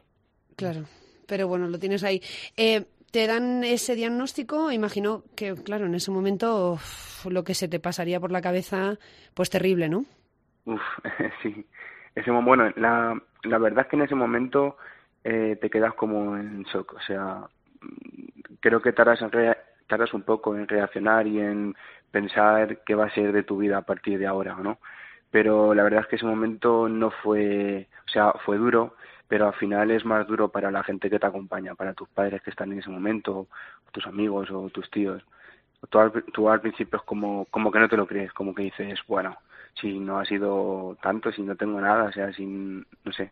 Claro, pero bueno, lo tienes ahí. Eh, te dan ese diagnóstico, imagino que, claro, en ese momento lo que se te pasaría por la cabeza, pues terrible, ¿no? Uf, (laughs) sí. Ese, bueno, la, la verdad es que en ese momento eh, te quedas como en shock. O sea, creo que tardas, en tardas un poco en reaccionar y en pensar qué va a ser de tu vida a partir de ahora, ¿no? Pero la verdad es que ese momento no fue, o sea, fue duro, pero al final es más duro para la gente que te acompaña, para tus padres que están en ese momento, tus amigos o tus tíos. Tú al, tú al principio es como, como que no te lo crees, como que dices, bueno, si no ha sido tanto, si no tengo nada, o sea, sin, no sé.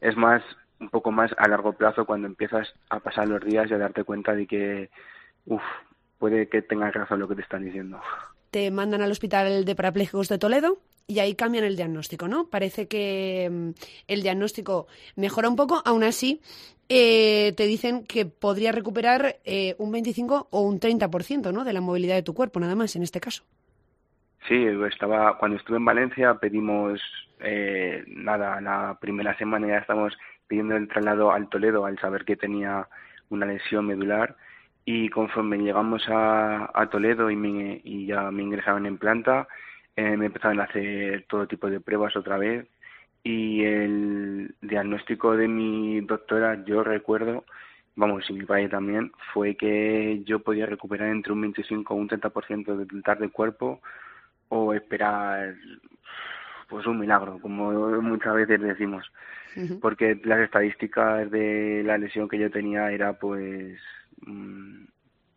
Es más, un poco más a largo plazo cuando empiezas a pasar los días y a darte cuenta de que, uff, puede que tengas razón lo que te están diciendo. Te mandan al hospital de parapléjicos de Toledo y ahí cambian el diagnóstico, ¿no? Parece que mm, el diagnóstico mejora un poco, aún así eh, te dicen que podría recuperar eh, un 25 o un 30%, ¿no? De la movilidad de tu cuerpo, nada más en este caso. Sí, estaba cuando estuve en Valencia pedimos eh, nada la primera semana ya estamos pidiendo el traslado al Toledo al saber que tenía una lesión medular y conforme llegamos a, a Toledo y, me, y ya me ingresaban en planta eh, me empezaron a hacer todo tipo de pruebas otra vez y el diagnóstico de mi doctora yo recuerdo vamos y mi padre también fue que yo podía recuperar entre un 25 o un 30% del total del cuerpo o esperar pues un milagro, como muchas veces decimos, porque las estadísticas de la lesión que yo tenía era pues mm,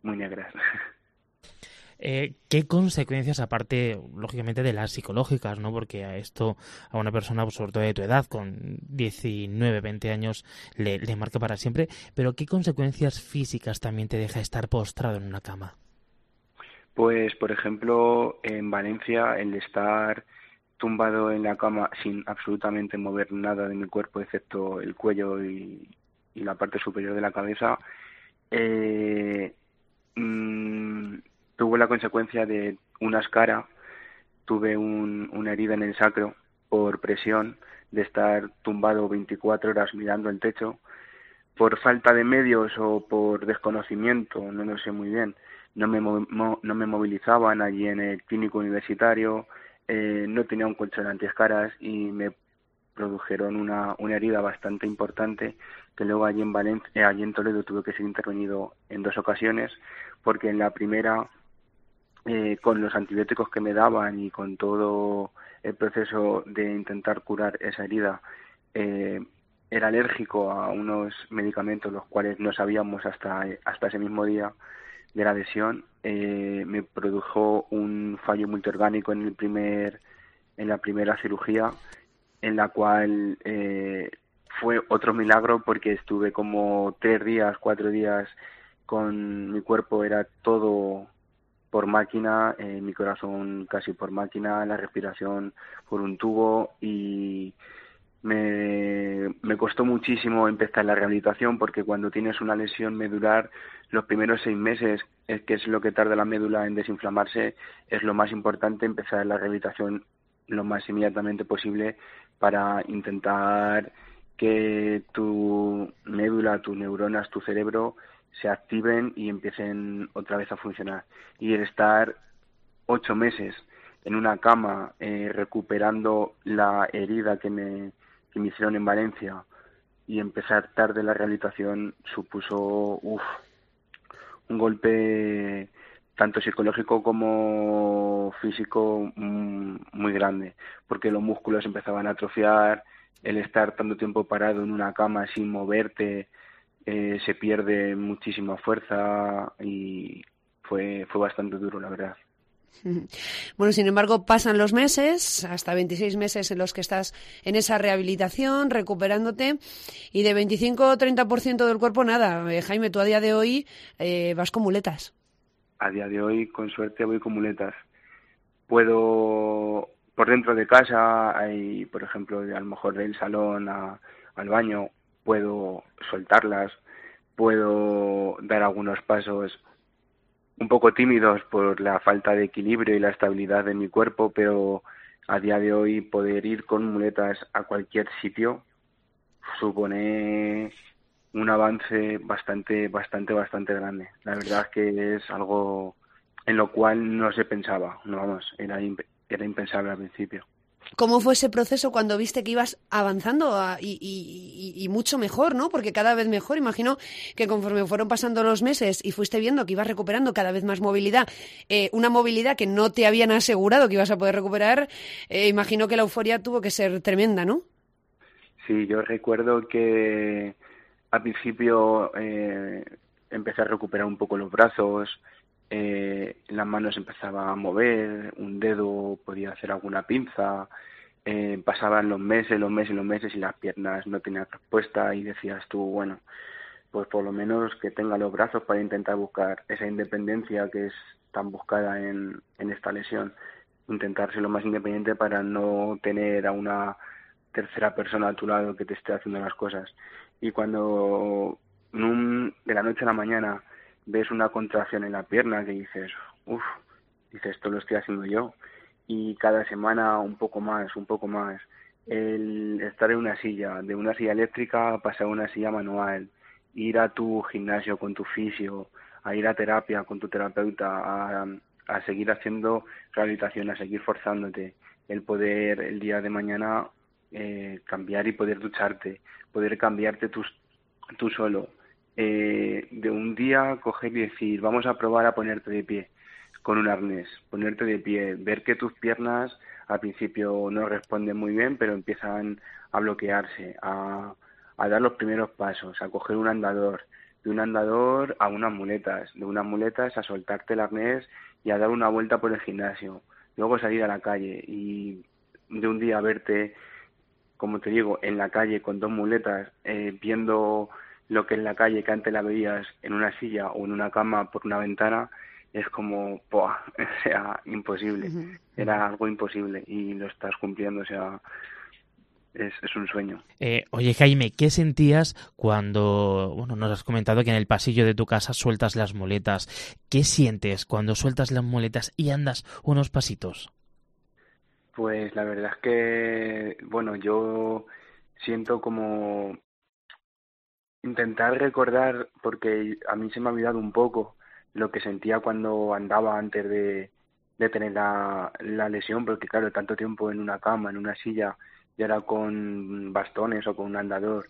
muy negras. (laughs) Eh, ¿Qué consecuencias, aparte, lógicamente, de las psicológicas, ¿no? Porque a esto, a una persona, pues, sobre todo de tu edad, con 19, 20 años, le, marca para siempre, pero ¿qué consecuencias físicas también te deja estar postrado en una cama? Pues, por ejemplo, en Valencia, el estar tumbado en la cama sin absolutamente mover nada de mi cuerpo, excepto el cuello y, la parte superior de la cabeza, eh, mm, tuvo la consecuencia de una escara, tuve una herida en el sacro por presión de estar tumbado 24 horas mirando el techo, por falta de medios o por desconocimiento, no lo sé muy bien. No me, no me movilizaban allí en el clínico universitario, eh, no tenía un colchón antiescaras y me produjeron una, una herida bastante importante que luego allí en Valencia, allí en Toledo tuve que ser intervenido en dos ocasiones porque en la primera eh, con los antibióticos que me daban y con todo el proceso de intentar curar esa herida eh, era alérgico a unos medicamentos los cuales no sabíamos hasta hasta ese mismo día de la lesión. Me produjo un fallo multiorgánico en el primer en la primera cirugía en la cual eh, fue otro milagro porque estuve como tres días, cuatro días con mi cuerpo, era todo por máquina, eh, mi corazón casi por máquina, la respiración por un tubo y me, me costó muchísimo empezar la rehabilitación porque cuando tienes una lesión medular, los primeros seis meses, es que es lo que tarda la médula en desinflamarse, es lo más importante empezar la rehabilitación lo más inmediatamente posible para intentar que tu médula, tus neuronas, tu cerebro se activen y empiecen otra vez a funcionar. Y el estar ocho meses en una cama eh, recuperando la herida que me, que me hicieron en Valencia y empezar tarde la rehabilitación supuso uf, un golpe tanto psicológico como físico mm, muy grande, porque los músculos empezaban a atrofiar, el estar tanto tiempo parado en una cama sin moverte eh, se pierde muchísima fuerza y fue, fue bastante duro, la verdad. (laughs) Bueno, sin embargo, pasan los meses, hasta 26 meses en los que estás en esa rehabilitación, recuperándote, y de 25 o 30% del cuerpo, nada. Eh, Jaime, tú a día de hoy eh, vas con muletas a día de hoy, con suerte, voy con muletas. Puedo, por dentro de casa, hay, por ejemplo, a lo mejor del salón al baño, puedo soltarlas, puedo dar algunos pasos un poco tímidos por la falta de equilibrio y la estabilidad de mi cuerpo, pero a día de hoy poder ir con muletas a cualquier sitio supone un avance bastante, bastante, bastante grande. La verdad es que es algo en lo cual no se pensaba, no vamos, era, era impensable al principio. ¿Cómo fue ese proceso cuando viste que ibas avanzando y, mucho mejor, ¿no? Porque cada vez mejor, imagino que conforme fueron pasando los meses y fuiste viendo que ibas recuperando cada vez más movilidad, eh, una movilidad que no te habían asegurado que ibas a poder recuperar, eh, imagino que la euforia tuvo que ser tremenda, ¿no? Sí, yo recuerdo que al principio eh, empecé a recuperar un poco los brazos, eh, las manos empezaba a mover, un dedo podía hacer alguna pinza, eh, pasaban los meses, los meses, los meses y las piernas no tenían respuesta y decías tú, bueno, pues por lo menos que tenga los brazos para intentar buscar esa independencia que es tan buscada en, en esta lesión, intentar ser lo más independiente para no tener a una tercera persona a tu lado que te esté haciendo las cosas y cuando de la noche a la mañana ves una contracción en la pierna que dices, uff, dices, esto lo estoy haciendo yo, y cada semana un poco más, un poco más, el estar en una silla, de una silla eléctrica pasar a una silla manual, ir a tu gimnasio con tu fisio, a ir a terapia con tu terapeuta, a, seguir haciendo rehabilitación, a seguir forzándote, el poder el día de mañana eh, cambiar y poder ducharte, poder cambiarte tú, tú solo. Eh, de un día coger y decir, vamos a probar a ponerte de pie con un arnés, ponerte de pie, ver que tus piernas al principio no responden muy bien, pero empiezan a bloquearse, a, a dar los primeros pasos, a coger un andador, de un andador a unas muletas, de unas muletas a soltarte el arnés y a dar una vuelta por el gimnasio, luego salir a la calle y de un día verte como te digo, en la calle con dos muletas, eh, viendo lo que en la calle que antes la veías en una silla o en una cama por una ventana, es como, ¡buah! (laughs) o sea, imposible. Era algo imposible y lo estás cumpliendo, o sea, es, es, un sueño. Eh, oye, Jaime, ¿qué sentías cuando, bueno, nos has comentado que en el pasillo de tu casa sueltas las muletas? ¿Qué sientes cuando sueltas las muletas y andas unos pasitos? Pues la verdad es que, bueno, yo siento como intentar recordar, porque a mí se me ha olvidado un poco lo que sentía cuando andaba antes de, de tener la, la lesión, porque claro, tanto tiempo en una cama, en una silla, y ahora con bastones o con un andador,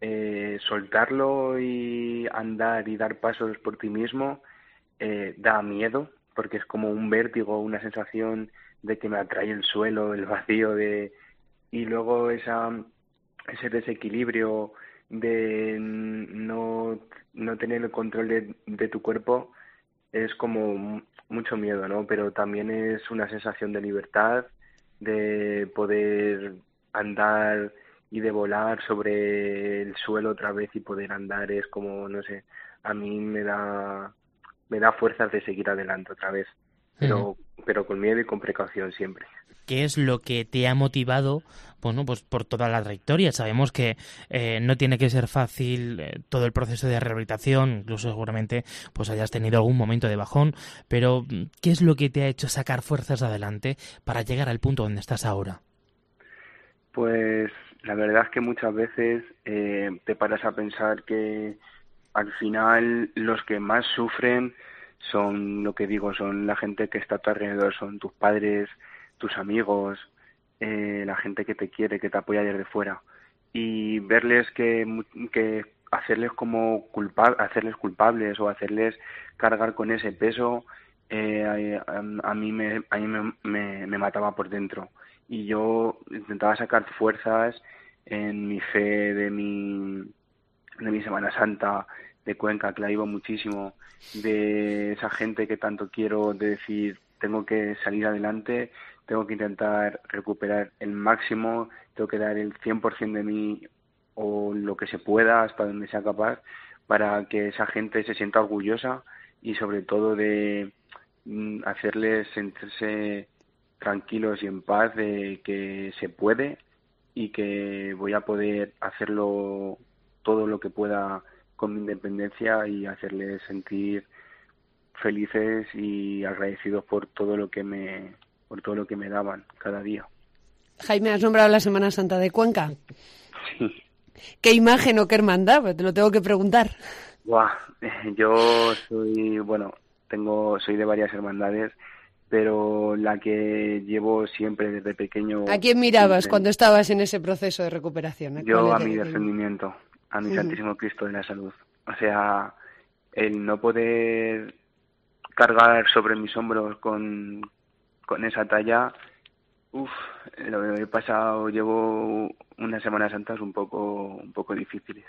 eh, soltarlo y andar y dar pasos por ti mismo eh, da miedo, porque es como un vértigo, una sensación de que me atrae el suelo, el vacío de y luego esa ese desequilibrio de no, no tener el control de, de tu cuerpo es como mucho miedo, ¿no? Pero también es una sensación de libertad, de poder andar y de volar sobre el suelo otra vez y poder andar es como, no sé, a mí me da, me da fuerzas de seguir adelante otra vez, pero, pero con miedo y con precaución siempre. ¿Qué es lo que te ha motivado, bueno, pues por toda la trayectoria? Sabemos que eh, no tiene que ser fácil eh, todo el proceso de rehabilitación, incluso seguramente pues hayas tenido algún momento de bajón, pero ¿qué es lo que te ha hecho sacar fuerzas adelante para llegar al punto donde estás ahora? Pues la verdad es que muchas veces eh, te paras a pensar que al final los que más sufren son, lo que digo, son la gente que está a tu alrededor, son tus padres, tus amigos, eh, la gente que te quiere, que te apoya desde fuera. Y verles que, que hacerles como culpa, hacerles culpables o hacerles cargar con ese peso, eh, a, mí, me, a me, me, mataba por dentro y yo intentaba sacar fuerzas en mi fe de mi de mi Semana Santa de Cuenca que la vivo muchísimo de esa gente que tanto quiero de decir tengo que salir adelante tengo que intentar recuperar el máximo tengo que dar el 100% de mí o lo que se pueda hasta donde sea capaz para que esa gente se sienta orgullosa y sobre todo de mm, hacerles sentirse tranquilos y en paz de que se puede y que voy a poder hacerlo todo lo que pueda con mi independencia y hacerles sentir felices y agradecidos por todo lo que me por todo lo que me daban cada día. Jaime, has nombrado la Semana Santa de Cuenca. Sí. ¿Qué imagen o qué hermandad? Pues te lo tengo que preguntar. Buah, (laughs) yo soy, bueno, tengo, soy de varias hermandades pero la que llevo siempre desde pequeño. ¿A quién mirabas siempre. cuando estabas en ese proceso de recuperación? Yo a mi defendimiento, a mi uh -huh. Santísimo Cristo de la Salud. O sea, el no poder cargar sobre mis hombros con, con esa talla, uff, lo he pasado, llevo unas Semanas Santas un poco, un poco difíciles.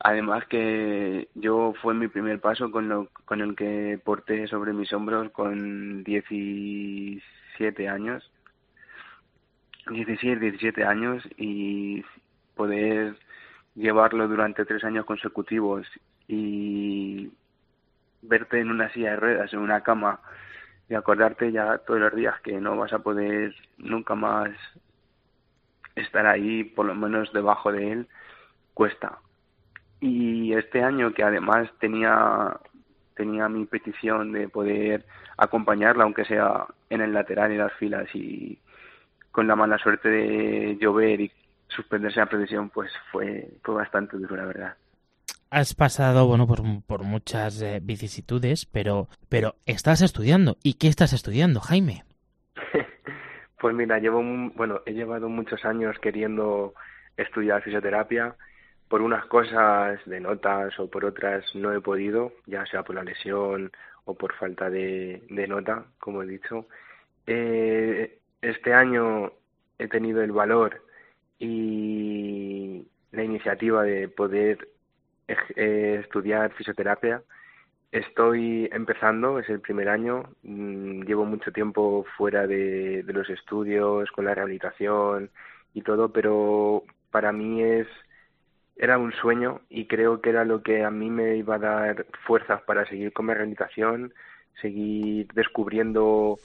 Además que yo fue mi primer paso con, lo, con el que porté sobre mis hombros con 17 años. 16, 17 años y poder llevarlo durante tres años consecutivos y verte en una silla de ruedas, en una cama y acordarte ya todos los días que no vas a poder nunca más estar ahí, por lo menos debajo de él, cuesta. Y este año que además tenía tenía mi petición de poder acompañarla aunque sea en el lateral y las filas y con la mala suerte de llover y suspenderse la procesión pues fue fue bastante duro la verdad has pasado bueno por, por muchas eh, vicisitudes pero pero estás estudiando. Y qué estás estudiando Jaime (laughs) pues mira llevo bueno he llevado muchos años queriendo estudiar fisioterapia. Por unas cosas de notas o por otras no he podido, ya sea por la lesión o por falta de, de nota, como he dicho. Eh, este año he tenido el valor y la iniciativa de poder eh, estudiar fisioterapia. Estoy empezando, es el primer año, mm, llevo mucho tiempo fuera de, de los estudios, con la rehabilitación y todo, pero para mí es era un sueño y creo que era lo que a mí me iba a dar fuerzas para seguir con mi rehabilitación, seguir descubriendo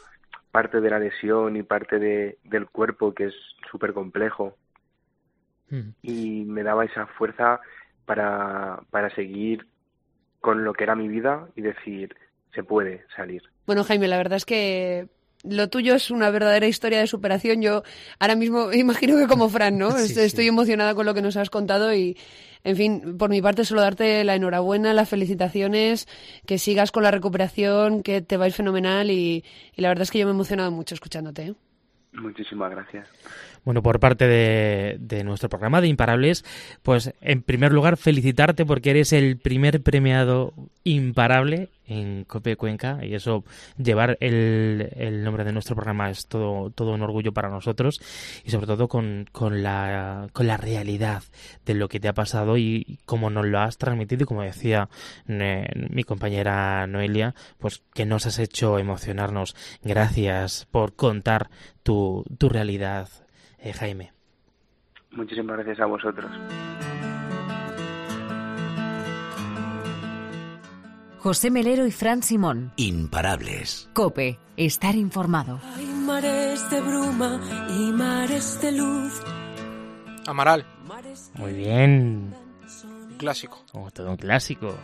parte de la lesión y parte de, del cuerpo que es súper complejo. Mm. Y me daba esa fuerza para, para seguir con lo que era mi vida y decir, se puede salir. Bueno, Jaime, la verdad es que lo tuyo es una verdadera historia de superación. Yo ahora mismo (laughs) imagino que como Fran, ¿no? (laughs) Sí, Estoy- sí. emocionada con lo que nos has contado y, en fin, por mi parte solo darte la enhorabuena, las felicitaciones, que sigas con la recuperación, que te va a ir fenomenal y, y la verdad es que yo me he emocionado mucho escuchándote. ¿eh? Muchísimas gracias. Bueno, por parte de, nuestro programa de Imparables, pues en primer lugar felicitarte porque eres el primer premiado imparable en Cope Cuenca y eso, llevar el, el nombre de nuestro programa es todo, todo un orgullo para nosotros y sobre todo con, la, con la realidad de lo que te ha pasado y cómo nos lo has transmitido y como decía mi compañera Noelia, pues que nos has hecho emocionarnos. Gracias por contar tu, tu realidad, eh, Jaime. Muchísimas gracias a vosotros. José Melero y Fran Simón. Imparables. Cope, estar informado. Hay mares de bruma y mares de luz. Amaral, Muy bien. un clásico. Como todo un clásico.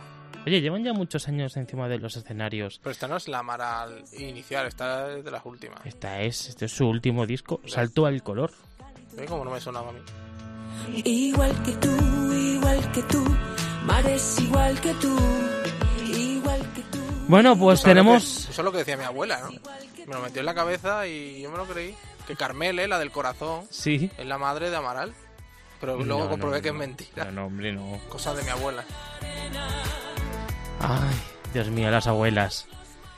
Oye, llevan ya muchos años encima de los escenarios. Pero esta no es la Amaral inicial, esta es de las últimas. Esta es, este es su último disco, Salto al color. ¿Ve cómo no me sonaba a mí? Igual que tú, igual que tú. Mares igual que tú. Igual que tú. Bueno, pues tenemos... que- Eso es lo que decía mi abuela, ¿no? Me lo metió en la cabeza y yo me lo creí. Que Carmele, la del corazón, Sí. es la madre de Amaral. Pero luego No, comprobé no, que es mentira. No, no, hombre, no. Cosas de mi abuela. Ay, Dios mío, las abuelas.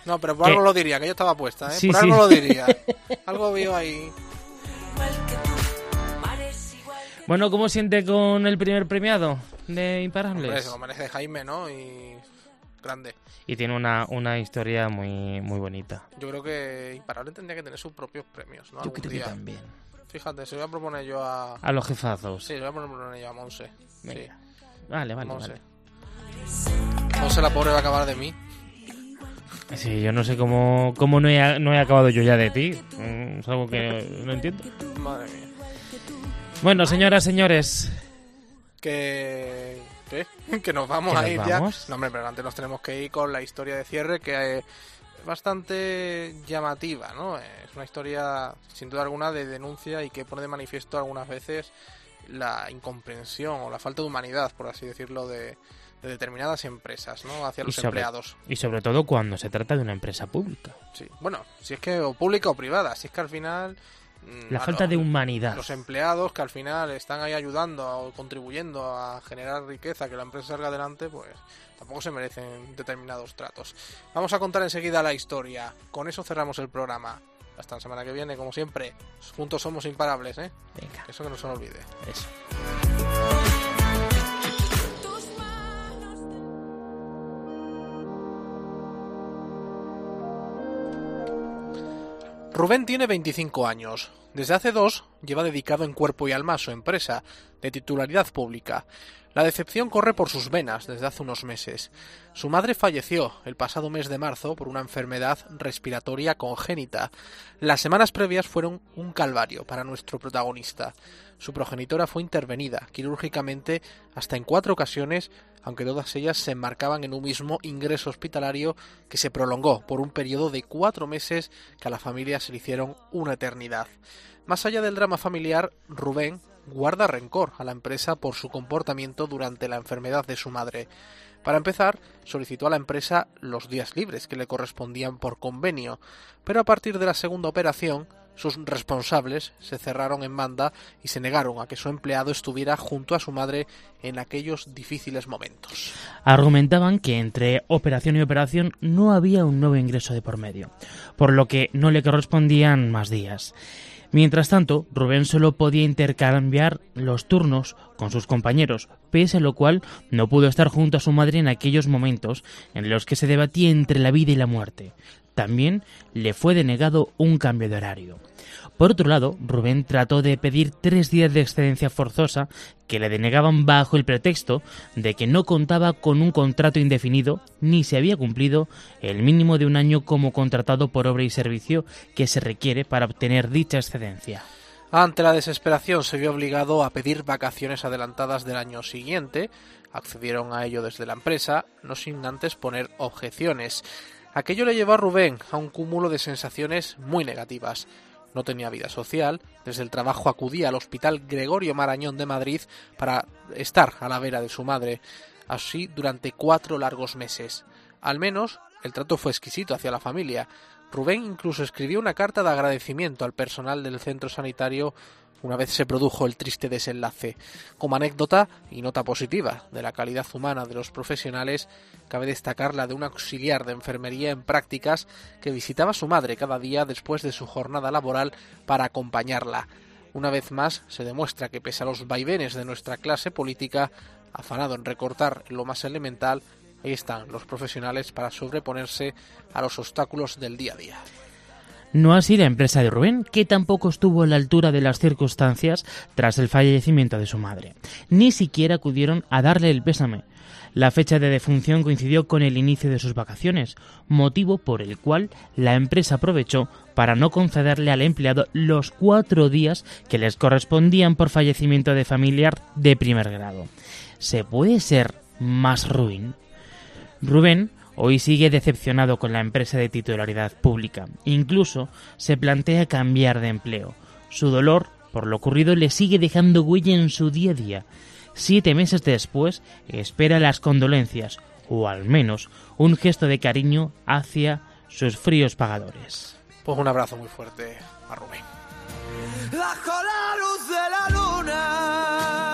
No, pero por ¿Qué? algo lo diría, que yo estaba puesta, ¿eh? Sí, por sí. algo lo diría. (laughs) algo vio ahí. Bueno, ¿cómo siente con el primer premiado de Hombre, Imparables? se lo merece Jaime, ¿no? Y grande. Y tiene una, una historia muy, muy bonita. Yo creo que Imparable tendría que tener sus propios premios, ¿no? Yo Algún creo que también. Fíjate, se lo voy a proponer yo a... A los jefazos. Sí, le voy a proponer yo a Monse. Sí. Vale, vale, Monse. vale. Monse la pobre va a acabar de mí. Sí, yo no sé cómo, cómo no, he, no he acabado yo ya de ti. Mm, Es algo que no entiendo. Madre mía. Bueno, señoras, señores. Que... ¿Qué? (laughs) Que nos vamos ¿Que a nos ir vamos? ya. No, hombre, pero antes nos tenemos que ir con la historia de cierre que es bastante llamativa, ¿no? Es una historia, sin duda alguna, de denuncia y que pone de manifiesto algunas veces la incomprensión o la falta de humanidad, por así decirlo, de, de determinadas empresas, ¿no? Hacia Y los sobre, empleados. y sobre todo cuando se trata de una empresa pública. Sí. Bueno, si es que o pública o privada, si es que al final... mm, La a falta los- de humanidad. Los em-, que al final están ahí ayudando o contribuyendo a generar riqueza, que la empresa salga adelante, pues tampoco se merecen determinados tratos. Vamos a contar enseguida la historia. Con eso cerramos el programa. Hasta la semana que viene, como siempre. Juntos somos imparables, ¿eh? Venga. Eso que no se nos olvide. Eso. Rubén tiene 25 años. Desde hace dos lleva dedicado en cuerpo y alma a su empresa, de titularidad pública. La decepción corre por sus venas desde hace unos meses. Su madre falleció el pasado mes de marzo por una enfermedad respiratoria congénita. Las semanas previas fueron un calvario para nuestro protagonista. Su progenitora fue intervenida quirúrgicamente hasta en cuatro ocasiones, aunque todas ellas se enmarcaban en un mismo ingreso hospitalario que se prolongó por un periodo de cuatro meses que a la familia se le hicieron una eternidad. Más allá del drama familiar, Rubén guarda rencor a la empresa por su comportamiento durante la enfermedad de su madre. Para empezar, solicitó a la empresa los días libres que le correspondían por convenio, pero a partir de la segunda operación, sus responsables se cerraron en banda y se negaron a que su empleado estuviera junto a su madre en aquellos difíciles momentos. Argumentaban que entre operación y operación no había un nuevo ingreso de por medio, por lo que no le correspondían más días. Mientras tanto, Rubén solo podía intercambiar los turnos con sus compañeros, pese a lo cual no pudo estar junto a su madre en aquellos momentos en los que se debatía entre la vida y la muerte. También le fue denegado un cambio de horario. Por otro lado, Rubén trató de pedir tres días de excedencia forzosa que le denegaban bajo el pretexto de que no contaba con un contrato indefinido ni se había cumplido el mínimo de un año como contratado por obra y servicio que se requiere para obtener dicha excedencia. Ante la desesperación se vio obligado a pedir vacaciones adelantadas del año siguiente. Accedieron a ello desde la empresa, no sin antes poner objeciones. Aquello le llevó a Rubén a un cúmulo de sensaciones muy negativas. No tenía vida social, desde el trabajo acudía al Hospital Gregorio Marañón de Madrid para estar a la vera de su madre, así durante cuatro largos meses. Al menos el trato fue exquisito hacia la familia. Rubén incluso escribió una carta de agradecimiento al personal del centro sanitario una vez se produjo el triste desenlace. Como anécdota y nota positiva de la calidad humana de los profesionales, cabe destacar la de un auxiliar de enfermería en prácticas que visitaba a su madre cada día después de su jornada laboral para acompañarla. Una vez más se demuestra que pese a los vaivenes de nuestra clase política, afanado en recortar lo más elemental, ahí están los profesionales para sobreponerse a los obstáculos del día a día. No así la empresa de Rubén, que tampoco estuvo a la altura de las circunstancias tras el fallecimiento de su madre. Ni siquiera acudieron a darle el pésame. La fecha de defunción coincidió con el inicio de sus vacaciones, motivo por el cual la empresa aprovechó para no concederle al empleado los cuatro días que les correspondían por fallecimiento de familiar de primer grado. ¿Se puede ser más ruin? Rubén Hoy sigue decepcionado con la empresa de titularidad pública. Incluso se plantea cambiar de empleo. Su dolor por lo ocurrido le sigue dejando huella en su día a día. Siete meses después espera las condolencias, o al menos un gesto de cariño hacia sus fríos pagadores. Pues un abrazo muy fuerte a Rubén. Bajo la luz de la luna